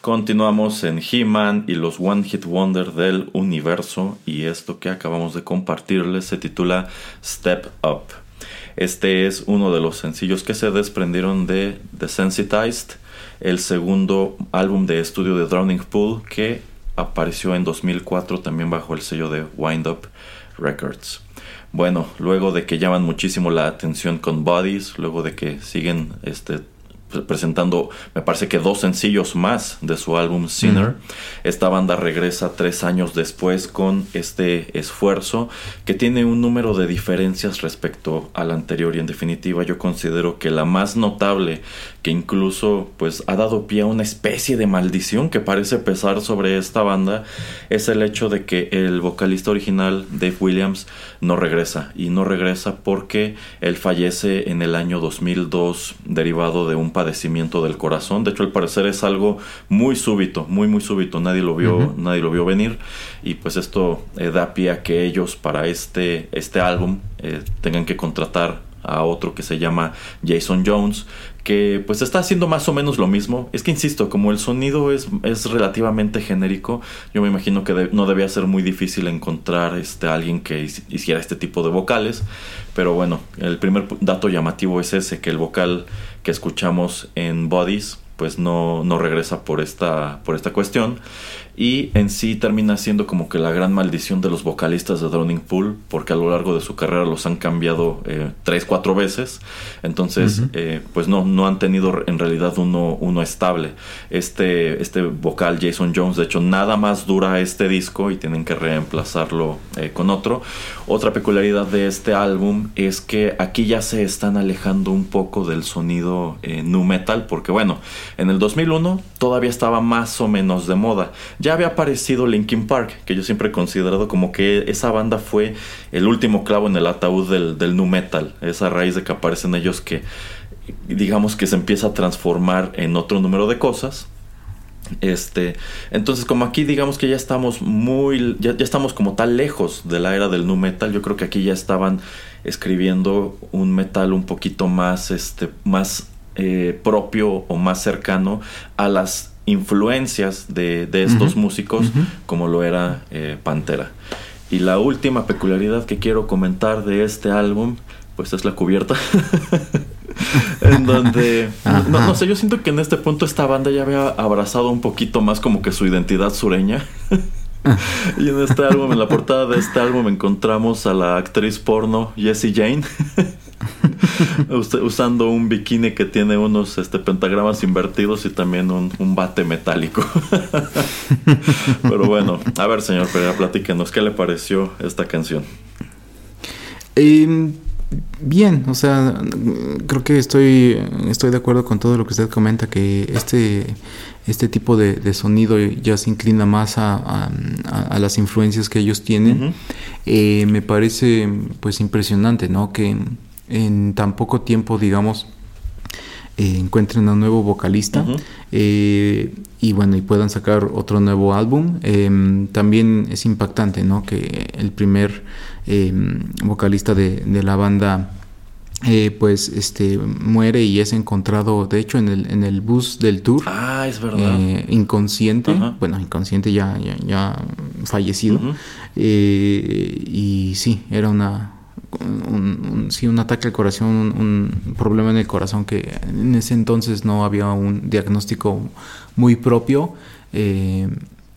Continuamos en He-Man y los One Hit Wonder del universo y esto que acabamos de compartirles se titula Step Up. Este es uno de los sencillos que se desprendieron de Desensitized, el segundo álbum de estudio de Drowning Pool que apareció en 2004 también bajo el sello de Wind Up Records. Bueno, luego de que llaman muchísimo la atención con Bodies, luego de que siguen este, presentando, me parece que dos sencillos más de su álbum Sinner. Esta banda regresa tres años después con este esfuerzo que tiene un número de diferencias respecto al anterior y en definitiva yo considero que la más notable que incluso pues ha dado pie a una especie de maldición que parece pesar sobre esta banda es el hecho de que el vocalista original Dave Williams no regresa y no regresa porque él fallece en el año 2002 derivado de un padecimiento del corazón. De hecho al parecer es algo muy súbito muy muy súbito. Nadie lo vio nadie lo vio venir y pues esto eh, da pie a que ellos para este este álbum eh, tengan que contratar a otro que se llama Jason Jones, que pues está haciendo más o menos lo mismo. Es que insisto, como el sonido es, es relativamente genérico, yo me imagino que no debía ser muy difícil encontrar este, alguien que hici- hiciera este tipo de vocales. Pero bueno, el primer dato llamativo es ese, que el vocal que escuchamos en Bodies pues no, no regresa por esta, por esta cuestión. Y en sí termina siendo como que la gran maldición de los vocalistas de Drowning Pool, porque a lo largo de su carrera los han cambiado eh, tres, cuatro veces. Entonces, eh, pues no, no han tenido en realidad uno, uno estable. Este, este vocal Jason Jones, de hecho, nada más dura este disco y tienen que reemplazarlo eh, con otro. Otra peculiaridad de este álbum es que aquí ya se están alejando un poco del sonido eh, nu metal, porque bueno, en el 2001 todavía estaba más o menos de moda. Ya había aparecido Linkin Park, que yo siempre he considerado como que esa banda fue el último clavo en el ataúd del, del nu metal. Esa raíz de que aparecen ellos que digamos que se empieza a transformar en otro número de cosas. Este, entonces como aquí digamos que ya estamos muy, ya, estamos como tal lejos de la era del nu metal, yo creo que aquí ya estaban escribiendo un metal un poquito más, este, más eh, propio o más cercano a las influencias de, de estos músicos como lo era eh, Pantera. Y la última peculiaridad que quiero comentar de este álbum, pues es la cubierta. en donde no, no sé, yo siento que en este punto esta banda ya había abrazado un poquito más como que su identidad sureña. y en este álbum, en la portada de este álbum, encontramos a la actriz porno Jessie Jane. Us- usando un bikini que tiene unos este, pentagramas invertidos y también un, un bate metálico. Pero bueno, a ver, señor Pereira, platíquenos, ¿qué le pareció esta canción? Eh, bien, o sea, creo que estoy, estoy de acuerdo con todo lo que usted comenta, que este, este tipo de, de sonido ya se inclina más a, a- a- a las influencias que ellos tienen. Eh, me parece pues impresionante, ¿no? Que en tan poco tiempo, digamos, eh, encuentren a un nuevo vocalista eh, y bueno y puedan sacar otro nuevo álbum. Em, también es impactante no que el primer em, vocalista de, de la banda eh, pues este muere y es encontrado de hecho en el, en el bus del tour Ah, es verdad. inconsciente, bueno, inconsciente ya, ya, ya fallecido. Eh, y sí, era una un, un- sí, un ataque al corazón, un, problema en el corazón que en ese entonces no había un diagnóstico muy propio. eh,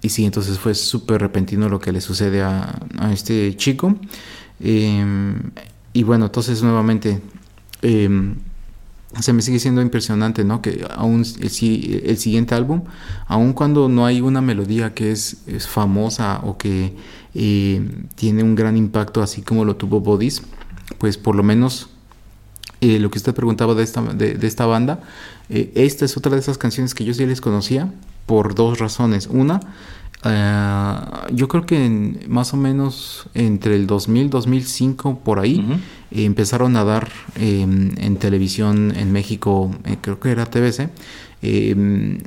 y sí, entonces fue súper repentino lo que le sucede a, este chico. Eh, y bueno, entonces nuevamente... em, se me sigue siendo impresionante, ¿no? Que aún el, el siguiente álbum, aun cuando no hay una melodía que es famosa o que eh, tiene un gran impacto, así como lo tuvo Bodies, pues por lo menos eh, lo que usted preguntaba de esta, de, de esta banda, eh, esta es otra de esas canciones que yo sí les conocía por dos razones. Una, eh, yo creo que en- más o menos entre el 2000 2005 por ahí Ujú. eh, empezaron a dar eh, en televisión en México, eh, creo que era TBC, eh,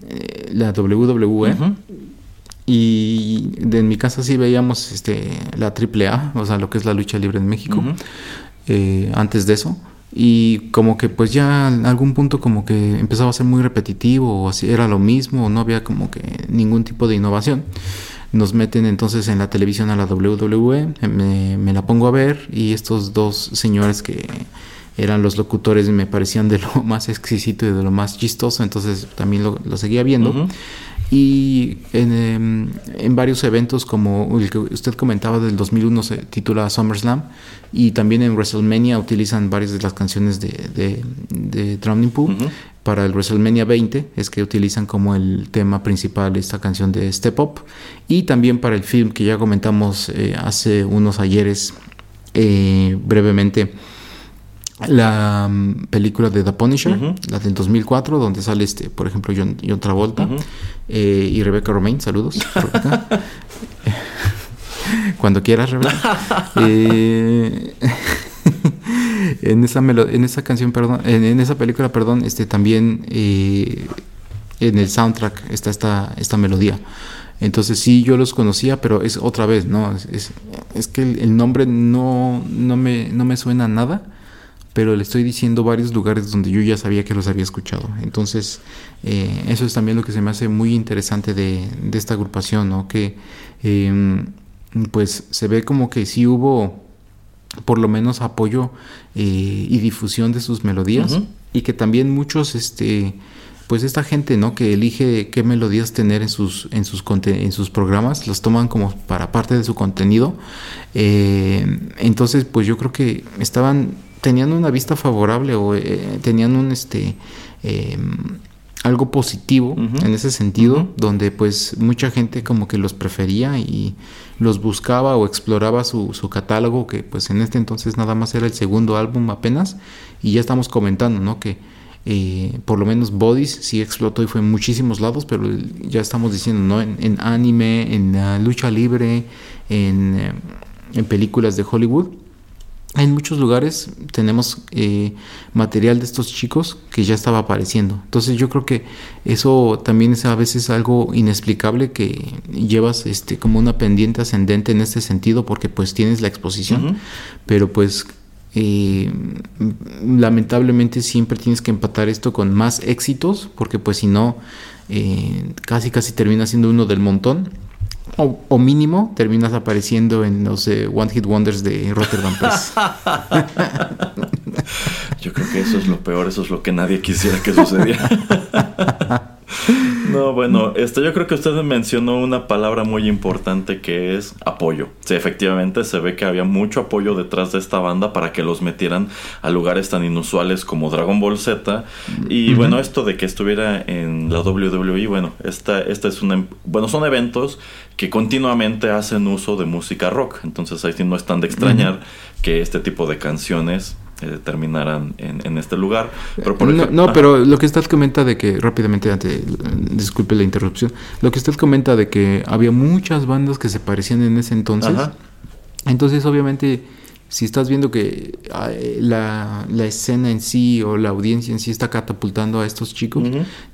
la WWE. Ujú. Y de- en mi casa sí veíamos este, la AAA, o sea, lo que es la lucha libre en México, eh, antes de eso. Y como que pues ya en algún punto como que empezaba a ser muy repetitivo o así era lo mismo o no había como que ningún tipo de innovación. Nos meten entonces en la televisión a la WWE, me, me la pongo a ver y estos dos señores que eran los locutores me parecían de lo más exquisito y de lo más chistoso, entonces también lo, lo seguía viendo. Y en, em, en varios eventos como el que usted comentaba del 2001 se titula SummerSlam y también en WrestleMania utilizan varias de las canciones de, de, de Drowning Pool. Para el WrestleMania 20 es que utilizan como el tema principal esta canción de Step Up. Y también para el film que ya comentamos eh, hace unos ayeres eh, brevemente la mm, película de The Punisher, la del 2004, donde sale este, por ejemplo, John, John Travolta eh, y Rebecca Romaine, saludos. Rebeca. Cuando quieras, Rebeca. Eh, en esa melo- en esa canción, perdón, en, en esa película, perdón, este también eh, en el soundtrack está esta, esta melodía. Entonces sí, yo los conocía, pero es otra vez, ¿no? Es, es- es que el, el nombre no, no, me, no me suena a nada, pero le estoy diciendo varios lugares donde yo ya sabía que los había escuchado. Entonces, eh, eso es también lo que se me hace muy interesante de, de esta agrupación, ¿no? Que eh, pues se ve como que sí hubo por lo menos apoyo eh, y difusión de sus melodías y que también muchos este pues esta gente no que elige qué melodías tener en sus en sus en sus programas los toman como para parte de su contenido Eh, entonces pues yo creo que estaban tenían una vista favorable o eh, tenían un este eh, algo positivo en ese sentido, donde pues mucha gente como que los prefería y los buscaba o exploraba su, su catálogo, que pues en este entonces nada más era el segundo álbum apenas, y ya estamos comentando, ¿no? Que eh, por lo menos Bodies sí explotó y fue en muchísimos lados, pero ya estamos diciendo, ¿no? En, en anime, en lucha libre, en, eh, en películas de Hollywood. En muchos lugares tenemos eh, material de estos chicos que ya estaba apareciendo. Entonces yo creo que eso también es a veces algo inexplicable que llevas este como una pendiente ascendente en este sentido porque pues tienes la exposición, pero pues eh, lamentablemente siempre tienes que empatar esto con más éxitos porque pues si no eh, casi casi termina siendo uno del montón. O, o mínimo terminas apareciendo en los eh, One Hit Wonders de Rotterdam Press. Yo creo que eso es lo peor, eso es lo que nadie quisiera que sucediera. No, bueno, este, yo creo que usted mencionó una palabra muy importante que es apoyo. Sí, efectivamente se ve que había mucho apoyo detrás de esta banda para que los metieran a lugares tan inusuales como Dragon Ball Z. Y bueno, esto de que estuviera en la WWE, bueno, esta, esta es una, bueno, son eventos que continuamente hacen uso de música rock. Entonces ahí sí no es tan de extrañar que este tipo de canciones eh, terminaran en, en este lugar. Pero por no, ejemplo- no, Ajá. pero lo que usted comenta de que, rápidamente, ante, disculpe la interrupción, lo que usted comenta de que había muchas bandas que se parecían en ese entonces, Ajá. entonces obviamente si estás viendo que eh, la, la escena en sí o la audiencia en sí está catapultando a estos chicos,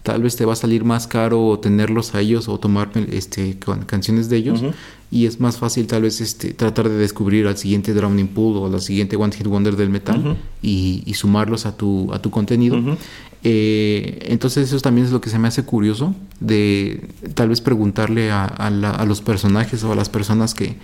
tal vez te va a salir más caro tenerlos a ellos o tomar este, con, canciones de ellos. Y es más fácil tal vez este, tratar de descubrir al siguiente Drowning Pool o la siguiente One Hit Wonder del metal y, y sumarlos a tu, a tu contenido. Eh, entonces eso también es lo que se me hace curioso de tal vez preguntarle a, a la- a los personajes o a las personas que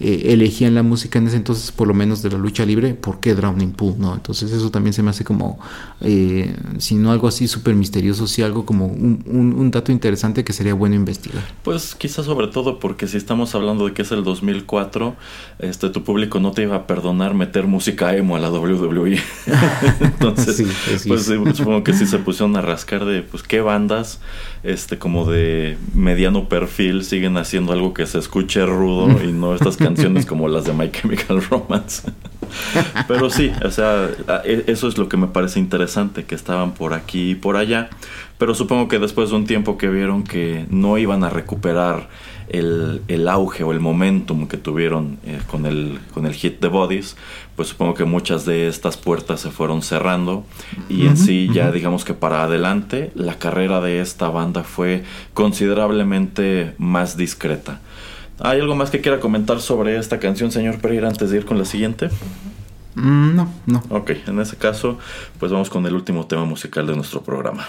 eh, elegían la música en ese entonces por lo menos de la lucha libre por qué Drowning Pool no entonces eso también se me hace como eh, si no algo así súper misterioso sí algo como un, un- un dato interesante que sería bueno investigar Pues quizás sobre todo porque si estamos hablando de que es el 2004, este tu público no te iba a perdonar meter música emo a la WWE. Entonces, Sí, pues es. supongo que sí se pusieron a rascar de pues qué bandas este como de mediano perfil siguen haciendo algo que se escuche rudo y no estas canciones como las de My Chemical Romance. Pero sí, o sea, e- eso es lo que me parece interesante, que estaban por aquí y por allá. Pero supongo que después de un tiempo que vieron que no iban a recuperar el, el auge o el momentum que tuvieron eh, con, el, con el hit de Bodies, pues supongo que muchas de estas puertas se fueron cerrando y en sí ya digamos que para adelante la carrera de esta banda fue considerablemente más discreta. ¿Hay algo más que quiera comentar sobre esta canción, señor Pereira, antes de ir con la siguiente? Mm, no no Ok, en ese caso, pues vamos con el último tema musical de nuestro programa.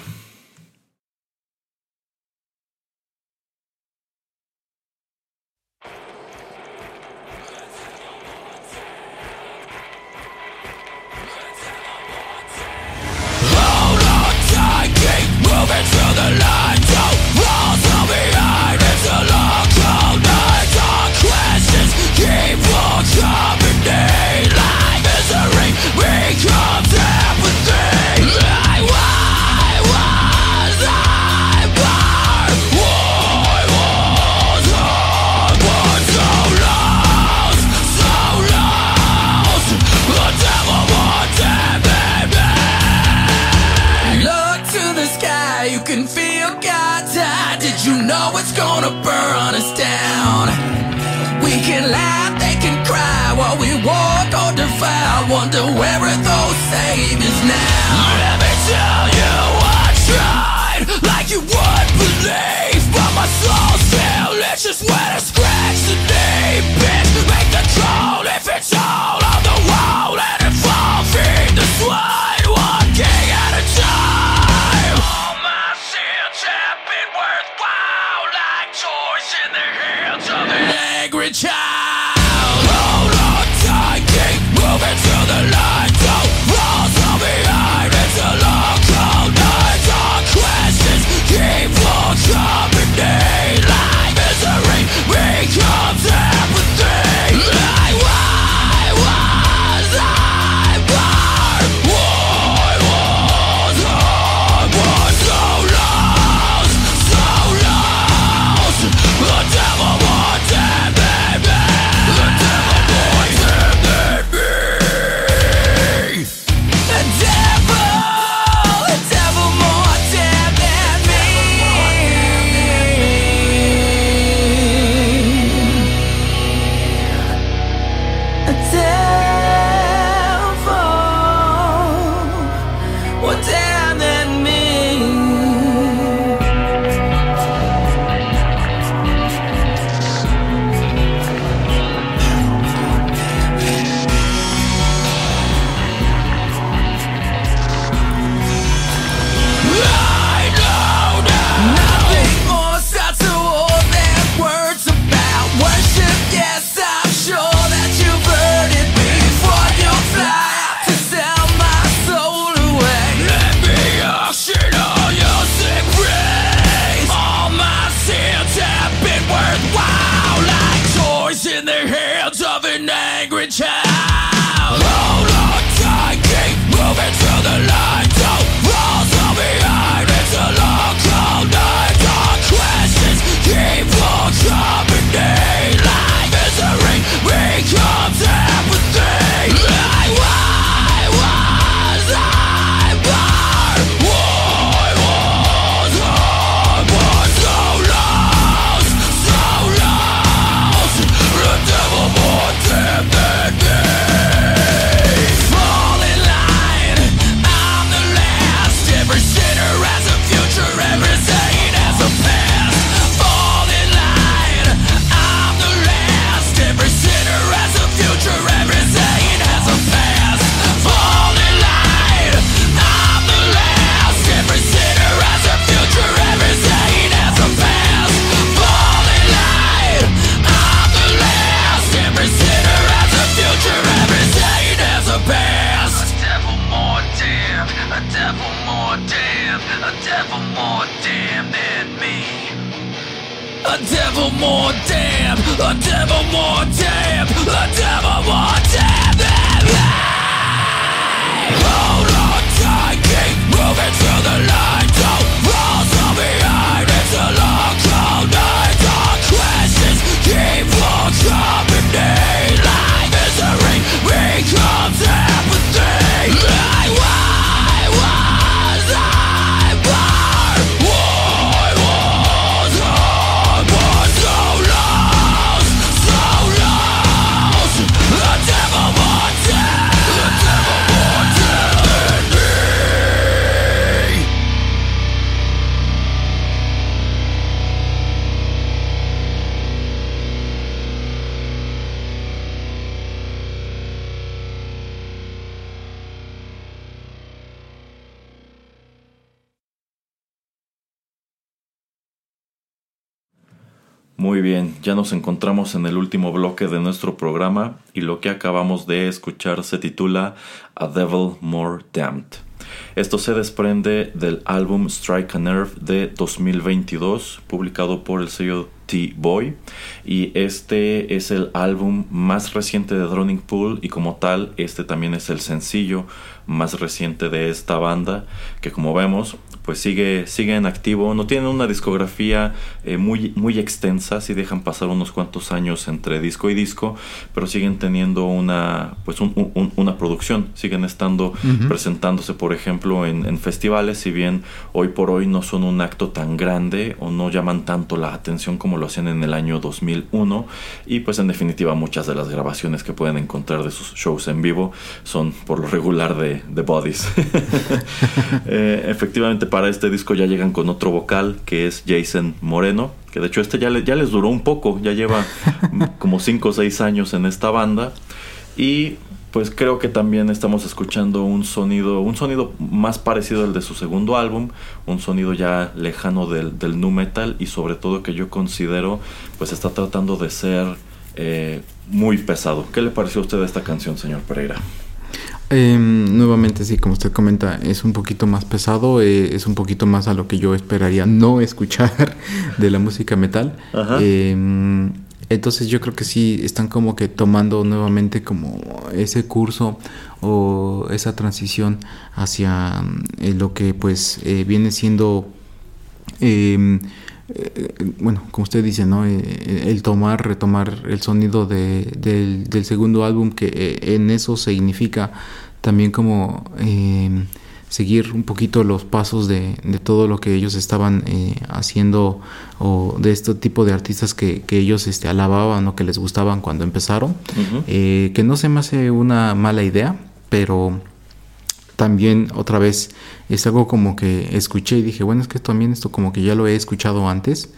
Muy bien, ya nos encontramos en el último bloque de nuestro programa y lo que acabamos de escuchar se titula A Devil More Damned. Esto se desprende del álbum Strike a Nerve de 2022, publicado por el sello T-Boy. Y este es el álbum más reciente de Drowning Pool y como tal, este también es el sencillo más reciente de esta banda, que como vemos pues sigue, sigue en activo. No tienen una discografía eh, muy, muy extensa, sí dejan pasar unos cuantos años entre disco y disco, pero siguen teniendo una, pues un- un- una producción, siguen estando presentándose, por ejemplo, en, en festivales, si bien hoy por hoy no son un acto tan grande o no llaman tanto la atención como lo hacían en el año 2001 y pues en definitiva muchas de las grabaciones que pueden encontrar de sus shows en vivo son por lo regular de, de Bodies. Eh, efectivamente para este disco ya llegan con otro vocal que es Jason Moreno, que de hecho este ya, le- ya les duró un poco, ya lleva como 5 o 6 años en esta banda y pues creo que también estamos escuchando un sonido, un sonido más parecido al de su segundo álbum, un sonido ya lejano del, del nu metal y sobre todo que yo considero pues está tratando de ser eh, muy pesado. ¿Qué le pareció a usted esta canción, señor Pereira? Em, nuevamente, sí, como usted comenta, es un poquito más pesado, eh, es un poquito más a lo que yo esperaría no escuchar de la música metal. Ajá. Em, entonces yo creo que sí están como que tomando nuevamente como ese curso o esa transición hacia mm, eh, lo que pues eh, viene siendo eh, eh, bueno, como usted dice, ¿no? Eh, el tomar, retomar el sonido de- del, del segundo álbum, que eh, en eso significa también como eh, seguir un poquito los pasos de, de todo lo que ellos estaban eh, haciendo o de este tipo de artistas que, que ellos este, alababan o que les gustaban cuando empezaron. Eh, que no se me hace una mala idea, pero también otra vez es algo como que escuché y dije, bueno, es que también esto como que ya lo he escuchado antes.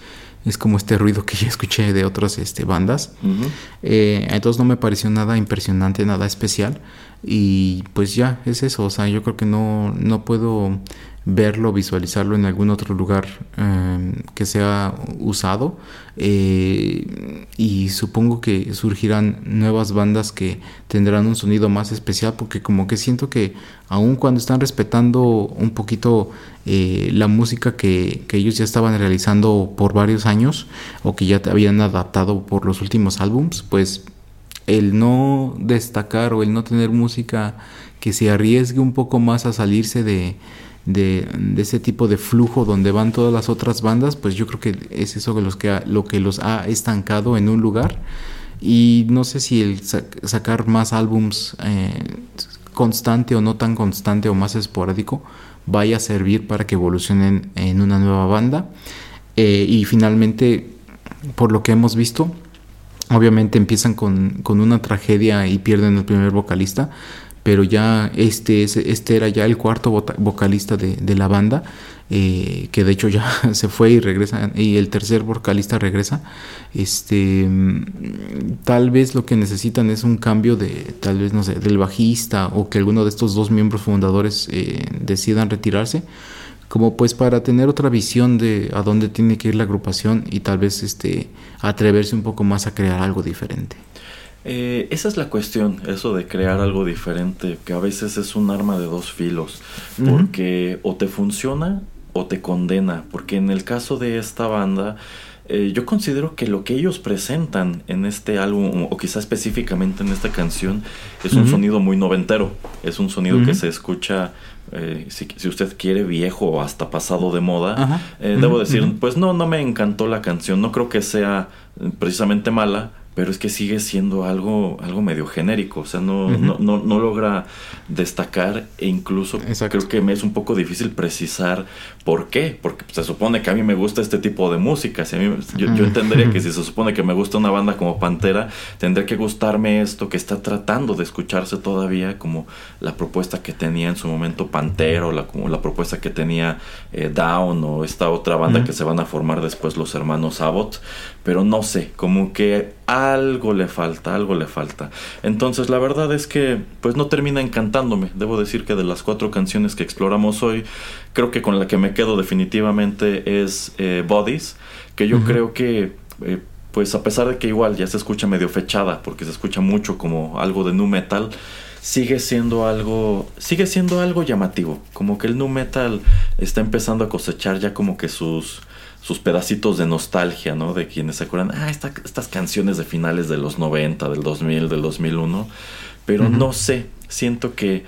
Es como este ruido que ya escuché de otras este, bandas. Eh, entonces no me pareció nada impresionante, nada especial. Y pues ya, es eso. O sea, yo creo que no, no puedo verlo, visualizarlo en algún otro lugar eh, que sea usado. Eh, y supongo que surgirán nuevas bandas que tendrán un sonido más especial porque como que siento que aun cuando están respetando un poquito eh, la música que, que ellos ya estaban realizando por varios años o que ya habían adaptado por los últimos álbums, pues el no destacar o el no tener música que se arriesgue un poco más a salirse de, de, de ese tipo de flujo donde van todas las otras bandas, pues yo creo que es eso los que lo que los ha estancado en un lugar. Y no sé si el sa- sacar más álbums eh, constante o no tan constante o más esporádico vaya a servir para que evolucionen en una nueva banda. Eh, y finalmente, por lo que hemos visto, obviamente empiezan con, con una tragedia y pierden el primer vocalista, pero ya este, es- este era ya el cuarto vocalista de, de la banda, eh, que de hecho ya se fue y regresa, y el tercer vocalista regresa. Este, mm, tal vez lo que necesitan es un cambio de, tal vez, no sé, del bajista o que alguno de estos dos miembros fundadores eh, decidan retirarse como pues para tener otra visión de a dónde tiene que ir la agrupación y tal vez este atreverse un poco más a crear algo diferente. Eh, esa es la cuestión, eso de crear algo diferente, que a veces es un arma de dos filos, porque o te funciona o te condena, porque en el caso de esta banda, eh, yo considero que lo que ellos presentan en este álbum, o quizá específicamente en esta canción, es un sonido muy noventero, es un sonido que se escucha, eh, si, si usted quiere, viejo o hasta pasado de moda. Eh, Debo decir, pues no, no me encantó la canción, no creo que sea precisamente mala, pero es que sigue siendo algo, algo medio genérico, o sea, no, no, no, no logra destacar e incluso Exacto. creo que me es un poco difícil precisar por qué, porque se supone que a mí me gusta este tipo de música, si a mí- yo, entendería que si se supone que me gusta una banda como Pantera, tendría que gustarme esto que está tratando de escucharse todavía como la propuesta que tenía en su momento Pantera o la, como la propuesta que tenía eh, Down o esta otra banda que se van a formar después los hermanos Abbott, pero no sé, como que algo le falta, algo le falta. Entonces la verdad es que pues no termina encantándome. Debo decir que de las cuatro canciones que exploramos hoy, creo que con la que me quedo definitivamente es eh, Bodies, que yo creo que eh, pues a pesar de que igual ya se escucha medio fechada, porque se escucha mucho como algo de nu metal, sigue siendo algo sigue siendo algo llamativo, como que el nu metal está empezando a cosechar ya como que sus sus pedacitos de nostalgia, ¿no? De quienes se acuerdan, ah, esta- estas canciones de finales de los 90, del 2000, del 2001, pero Ujú. no sé, siento que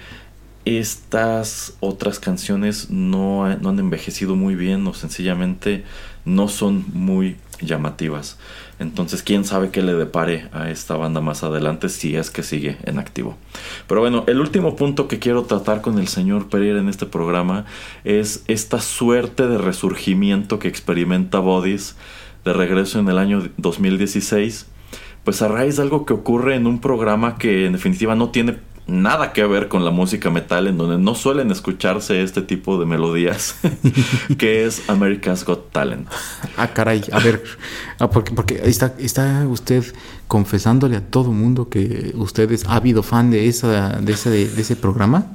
estas otras canciones no, no han envejecido muy bien o sencillamente no son muy llamativas. Entonces, quién sabe qué le depare a esta banda más adelante si es que sigue en activo. Pero bueno, el último punto que quiero tratar con el señor Pereira en este programa es esta suerte de resurgimiento que experimenta Bodies de regreso en el año 2016 pues a raíz de algo que ocurre en un programa que en definitiva no tiene nada que ver con la música metal, en donde no suelen escucharse este tipo de melodías, que es America's Got Talent. Ah, caray, a ver, ah, porque, porque está, está usted confesándole a todo mundo que usted es ávido fan de esa, de ese, de ese programa.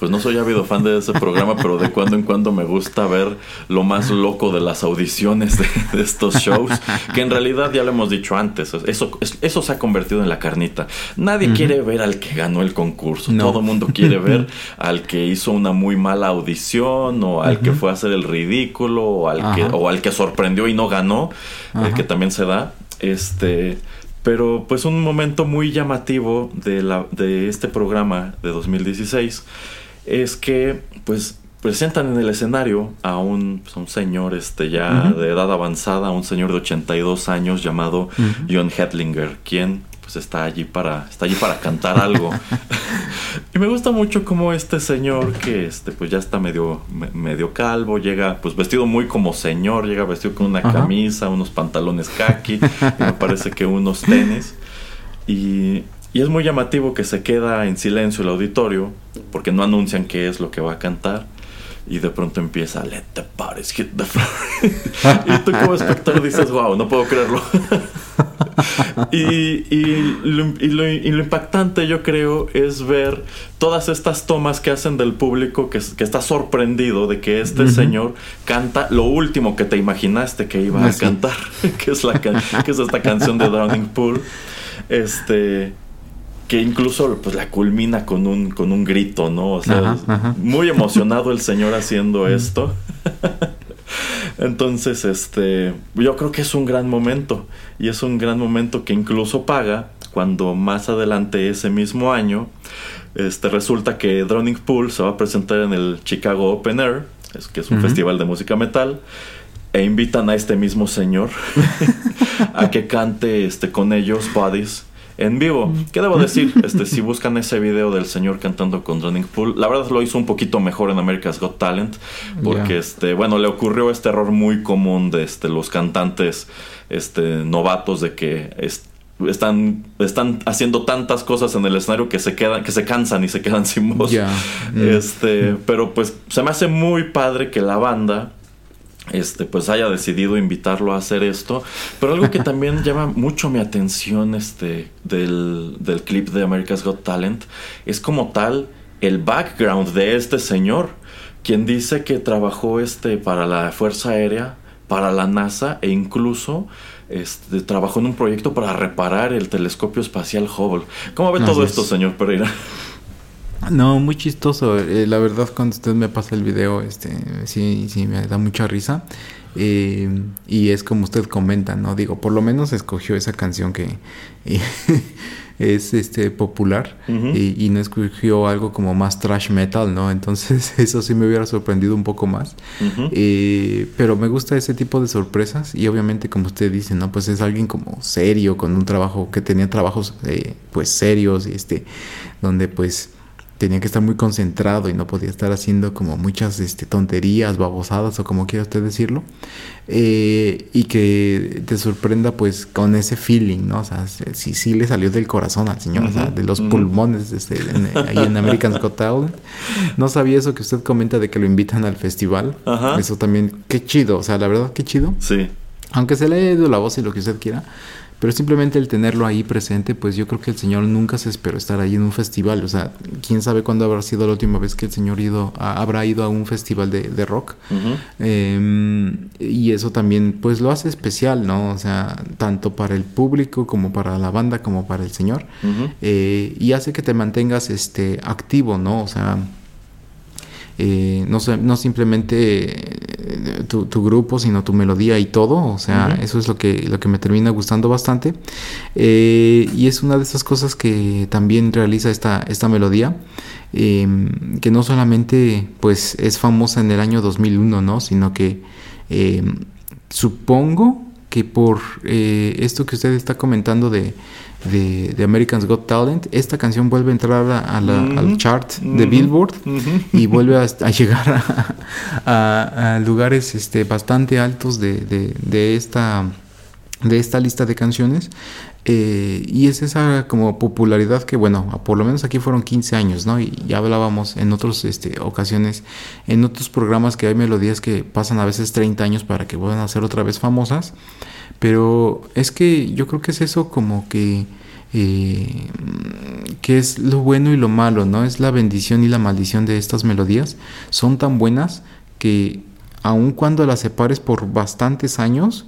Pues no soy ávido fan de ese programa, pero de cuando en cuando me gusta ver lo más loco de las audiciones de, de estos shows, que en realidad ya lo hemos dicho antes, eso, eso se ha convertido en la carnita. Nadie quiere ver al que ganó el concurso, No. todo el mundo quiere ver al que hizo una muy mala audición o al que fue a hacer el ridículo o al, que, o al que sorprendió y no ganó, eh, que también se da. Este, pero pues un momento muy llamativo de, la, de este programa de 2016 es que pues presentan en el escenario a un, pues, un señor este ya de edad avanzada, un señor de 82 años llamado John Hedlinger, quien pues está allí para está allí para cantar algo. y me gusta mucho cómo este señor que este pues ya está medio me- medio calvo, llega pues vestido muy como señor, llega vestido con una Ajá. camisa, unos pantalones khaki, y me parece que unos tenis y y es muy llamativo que se queda en silencio el auditorio porque no anuncian qué es lo que va a cantar. Y de pronto empieza Let the parties hit the floor. y tú como espectador dices, wow, no puedo creerlo. y, y lo, y lo- y lo impactante yo creo es ver todas estas tomas que hacen del público que, que está sorprendido de que este señor canta lo último que te imaginaste que iba Ah, a sí. cantar, que es, la can- que es esta canción de Drowning Pool. Este que incluso pues la culmina con un con un grito, ¿no? O sea, Ajá, ajá. muy emocionado el señor haciendo esto. Entonces, este, yo creo que es un gran momento y es un gran momento que incluso paga cuando más adelante ese mismo año este resulta que Drowning Pool se va a presentar en el Chicago Open Air, es que es un festival de música metal e invitan a este mismo señor a que cante este con ellos Bodies en vivo. ¿Qué debo decir? Este, si buscan ese video del señor cantando con Drowning Pool, la verdad lo hizo un poquito mejor en America's Got Talent, porque este, bueno, le ocurrió este error muy común de este, los cantantes este, novatos de que es- están, están haciendo tantas cosas en el escenario que se quedan, que se cansan y se quedan sin voz. Mm. Este, pero pues se me hace muy padre que la banda este, pues haya decidido invitarlo a hacer esto. Pero algo que también llama mucho mi atención este, del, del clip de America's Got Talent es como tal el background de este señor, quien dice que trabajó este, para la Fuerza Aérea, para la NASA e incluso este, trabajó en un proyecto para reparar el telescopio espacial Hubble. ¿Cómo ve Así todo es. esto, señor Pereira? No, muy chistoso. Eh, la verdad, cuando usted me pasa el video, este, sí, sí, me da mucha risa. Eh, y es como usted comenta, ¿no? Digo, por lo menos escogió esa canción que eh, es este popular y, y no escogió algo como más trash metal, ¿no? Entonces, eso sí me hubiera sorprendido un poco más. Eh, pero me gusta ese tipo de sorpresas y obviamente como usted dice, ¿no? Pues es alguien como serio, con un trabajo que tenía trabajos pues serios, este, donde pues tenía que estar muy concentrado y no podía estar haciendo como muchas este, tonterías, babosadas o como quiera usted decirlo. Eh, y que te sorprenda pues con ese feeling, ¿no? O sea, sí, sí le salió del corazón al señor, o sea, de los ujú. pulmones este, en- ahí en American's Got Talent. No sabía eso que usted comenta de que lo invitan al festival. Ajá. Eso también, qué chido, o sea, la verdad, qué chido. Sí. Aunque se le ido la voz y lo que usted quiera, pero simplemente el tenerlo ahí presente, pues yo creo que el señor nunca se esperó estar ahí en un festival. O sea, quién sabe cuándo habrá sido la última vez que el señor ido a- habrá ido a un festival de, de rock. Eh, y eso también, pues lo hace especial, ¿no? O sea, tanto para el público como para la banda como para el señor. Eh, y hace que te mantengas este activo, ¿no? O sea, eh, no, no simplemente eh, tu, tu grupo, sino tu melodía y todo. O sea, eso es lo que, lo que me termina gustando bastante. Eh, y es una de esas cosas que también realiza esta, esta melodía. eh, que no solamente pues es famosa en el año 2001, ¿no? Sino que eh, supongo que por eh, esto que usted está comentando de, de, de American's Got Talent, esta canción vuelve a entrar a- a la- al chart de Billboard y vuelve a, a llegar a, a- a lugares este, bastante altos de, de- de esta, de esta lista de canciones. Eh, y es esa como popularidad que, bueno, por lo menos aquí fueron 15 años, ¿no? Y ya hablábamos en otras este, ocasiones, en otros programas que hay melodías que pasan a veces 30 años para que vuelvan a ser otra vez famosas. Pero es que yo creo que es eso como que... eh, que es lo bueno y lo malo, ¿no? Es la bendición y la maldición de estas melodías. Son tan buenas que aun cuando las separes por bastantes años,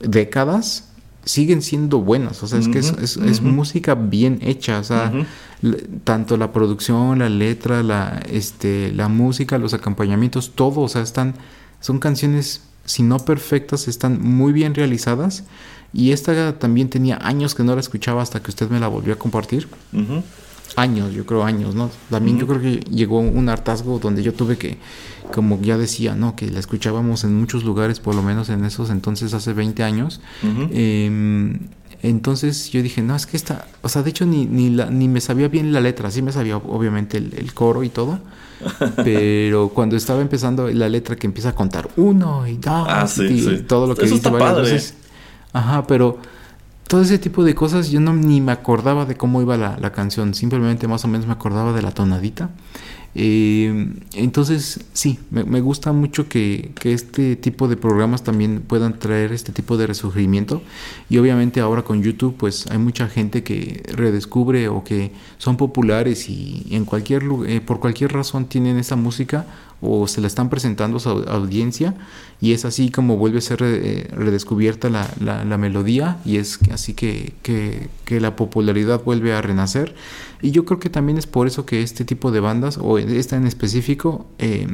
décadas, siguen siendo buenas. O sea, es que es, música bien hecha. O sea, tanto la producción, la letra, la, este, la música, los acompañamientos, todo. O sea, están, son canciones, si no perfectas, están muy bien realizadas. Y esta también tenía años que no la escuchaba hasta que usted me la volvió a compartir. Años, yo creo años, ¿no? También yo creo que llegó un hartazgo donde yo tuve que, como ya decía, ¿no? Que la escuchábamos en muchos lugares, por lo menos en esos entonces, hace 20 años. Em, entonces yo dije, no, es que esta, o sea, de hecho ni, ni, la- ni me sabía bien la letra, sí me sabía obviamente el, el coro y todo, pero cuando estaba empezando la letra que empieza a contar uno y dos Ah, sí, y sí. todo lo que Eso dice está varias padre. veces. Ajá, pero todo ese tipo de cosas yo no ni me acordaba de cómo iba la, la canción, simplemente más o menos me acordaba de la tonadita. Eh, entonces, sí, me, me gusta mucho que, que este tipo de programas también puedan traer este tipo de resurgimiento. Y obviamente ahora con YouTube, pues hay mucha gente que redescubre o que son populares y en cualquier eh, por cualquier razón tienen esa música o se la están presentando a su au- audiencia y es así como vuelve a ser eh, redescubierta la, la- la melodía y es así que, que- que la popularidad vuelve a renacer y yo creo que también es por eso que este tipo de bandas o esta en específico eh,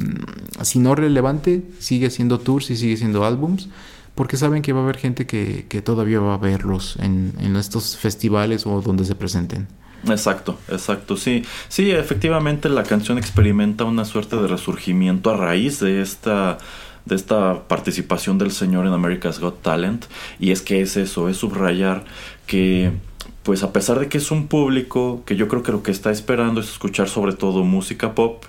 si no relevante sigue siendo tours y sigue siendo álbums porque saben que va a haber gente que, que todavía va a verlos en, en estos festivales o donde se presenten. Exacto, exacto, sí. Sí, efectivamente la canción experimenta una suerte de resurgimiento a raíz de esta de esta participación del señor en America's Got Talent y es que es eso, es subrayar que pues a pesar de que es un público que yo creo que lo que está esperando es escuchar sobre todo música pop,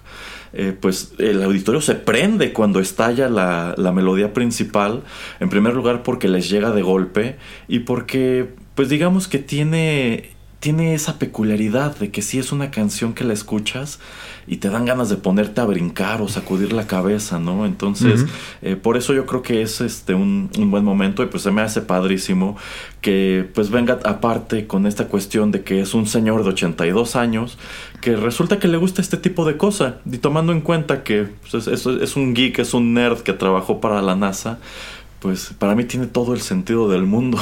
eh, pues el auditorio se prende cuando estalla la, la melodía principal, en primer lugar porque les llega de golpe y porque pues digamos que tiene tiene esa peculiaridad de que si es una canción que la escuchas y te dan ganas de ponerte a brincar o sacudir la cabeza, ¿no? Entonces, eh, por eso yo creo que es este un, un buen momento y pues se me hace padrísimo que pues venga aparte con esta cuestión de que es un señor de 82 años que resulta que le gusta este tipo de cosa y tomando en cuenta que pues, es, es- es un geek, es un nerd que trabajó para la NASA pues para mí tiene todo el sentido del mundo.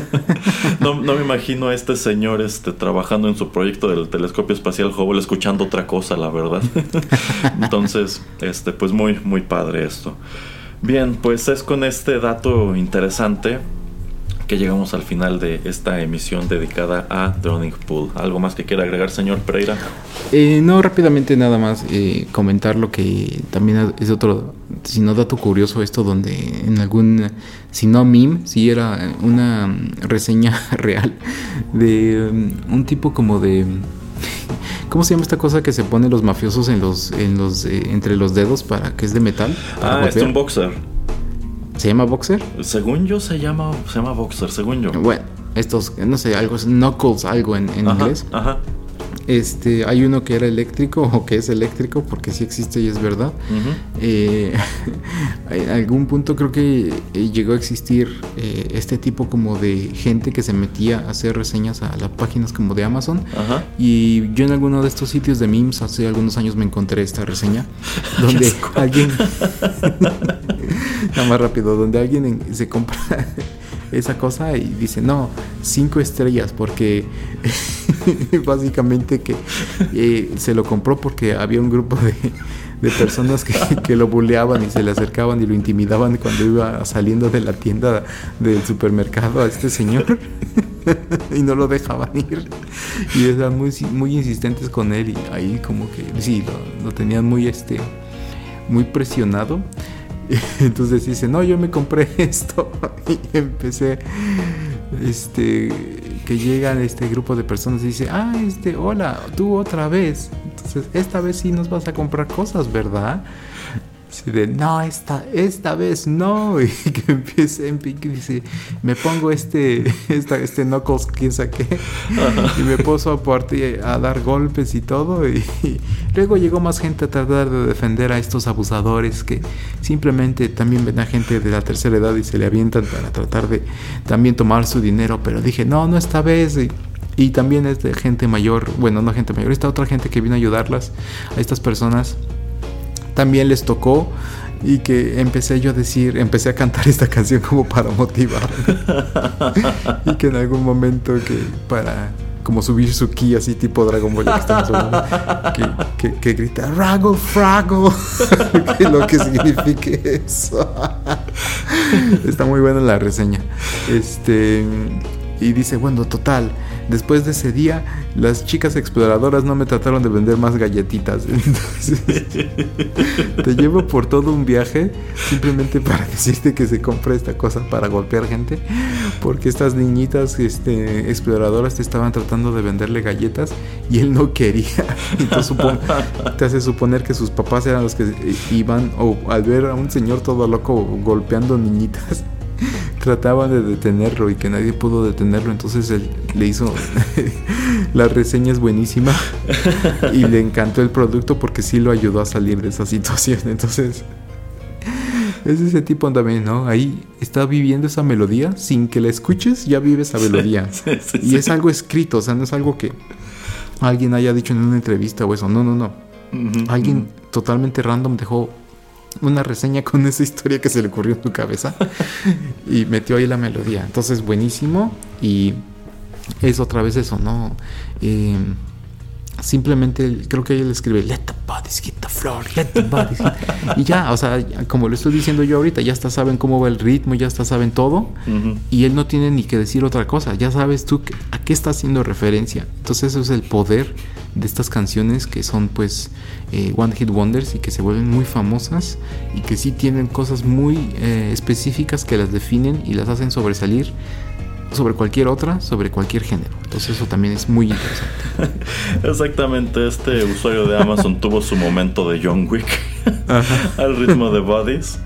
no, no me imagino a este señor este, trabajando en su proyecto del telescopio espacial Hubble escuchando otra cosa, la verdad. Entonces, este, pues muy, muy padre esto. Bien, pues es con este dato interesante que llegamos al final de esta emisión dedicada a Drowning Pool. ¿Algo más que quiera agregar, señor Pereira? Eh, no, rápidamente nada más eh, comentar lo que también es otro, si no dato curioso esto, donde en algún, si no meme, si era una reseña real de mm, un tipo como de, ¿cómo se llama esta cosa que se pone los mafiosos en los, en los, eh, entre los dedos para que es de metal? Ah, golpear? un boxer. ¿Se llama boxer? Según yo se llama, se llama boxer, según yo. Bueno, estos, no sé, algo, knuckles, algo en, en Ajá, inglés. Ajá. Este, hay uno que era eléctrico o que es eléctrico porque sí existe y es verdad. Eh, en algún punto creo que eh, llegó a existir eh, este tipo como de gente que se metía a hacer reseñas a las páginas como de Amazon. Ajá. Y yo en alguno de estos sitios de memes hace algunos años me encontré esta reseña donde alguien Nada más rápido, donde alguien en- se compra esa cosa y dice, no, cinco estrellas, porque básicamente que eh, se lo compró porque había un grupo de, de personas que, que lo buleaban y se le acercaban y lo intimidaban cuando iba saliendo de la tienda del supermercado a este señor y no lo dejaban ir. Y eran muy, muy insistentes con él y ahí como que sí, lo, lo tenían muy este muy presionado entonces dice, no, yo me compré esto. Y empecé, este, que llegan este grupo de personas y dice, ah, este, hola, tú otra vez. Entonces, esta vez sí nos vas a comprar cosas, ¿verdad? Así de, no, esta, esta vez no. Y que empiece, me pongo este, esta, este knuckles, quién sabe qué. Y me puso a, partir- a dar golpes y todo. Y, y luego llegó más gente a tratar de defender a estos abusadores que simplemente también ven a gente de la tercera edad y se le avientan para tratar de también tomar su dinero. Pero dije, no, no esta vez. Y, y también es de gente mayor, bueno, no gente mayor, esta otra gente que vino a ayudarlas, a estas personas también les tocó y que empecé yo a decir, empecé a cantar esta canción como para motivar. Y que en algún momento que para como subir su ki así tipo Dragon Ball que, que, que grita Rago Frago que lo que signifique eso. Está muy buena la reseña. Este y dice bueno total Después de ese día, las chicas exploradoras no me trataron de vender más galletitas. Entonces, te llevo por todo un viaje simplemente para decirte que se compra esta cosa para golpear gente. Porque estas niñitas este, exploradoras te estaban tratando de venderle galletas y él no quería. Entonces te hace suponer que sus papás eran los que iban o al ver a un señor todo loco golpeando niñitas trataban de detenerlo y que nadie pudo detenerlo. Entonces él le hizo la reseña es buenísima y le encantó el producto porque sí lo ayudó a salir de esa situación. Entonces es ese tipo también, ¿no? Ahí está viviendo esa melodía sin que la escuches, ya vive esa melodía. sí, sí, y es algo escrito, o sea, no es algo que alguien haya dicho en una entrevista o eso. No, no, no. Alguien totalmente random dejó una reseña con esa historia que se le ocurrió en su cabeza y metió ahí la melodía. Entonces, buenísimo. Y es otra vez eso, ¿no? Eh, simplemente creo que él escribe Let the bodies hit the floor, let the bodies hit-" Y ya, o sea, como lo estoy diciendo yo ahorita, ya hasta saben cómo va el ritmo, ya hasta saben todo. Y él no tiene ni que decir otra cosa. Ya sabes tú que- a qué está haciendo referencia. Entonces eso es el poder de estas canciones que son pues eh, One Hit Wonders y que se vuelven muy famosas y que sí tienen cosas muy eh, específicas que las definen y las hacen sobresalir sobre cualquier otra, sobre cualquier género. Entonces eso también es muy interesante. Exactamente, este usuario de Amazon tuvo su momento de John Wick al ritmo de Bodies.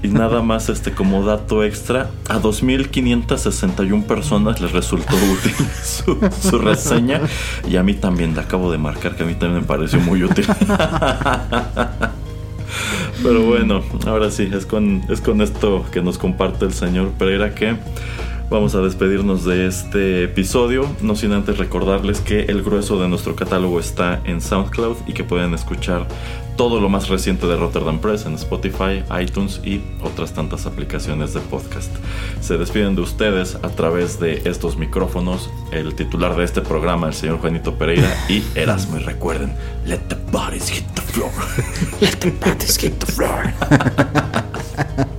Y nada más este como dato extra, a 2.561 personas les resultó útil su, su reseña y a mí también, le acabo de marcar que a mí también me pareció muy útil. Pero bueno, ahora sí, es con, es con esto que nos comparte el señor Pereira que vamos a despedirnos de este episodio. No sin antes recordarles que el grueso de nuestro catálogo está en SoundCloud y que pueden escuchar todo lo más reciente de Rotterdam Press en Spotify, iTunes y otras tantas aplicaciones de podcast. Se despiden de ustedes a través de estos micrófonos, el titular de este programa, el señor Juanito Pereira y Erasmo. Y recuerden, let the bodies hit the floor. let the bodies hit the floor.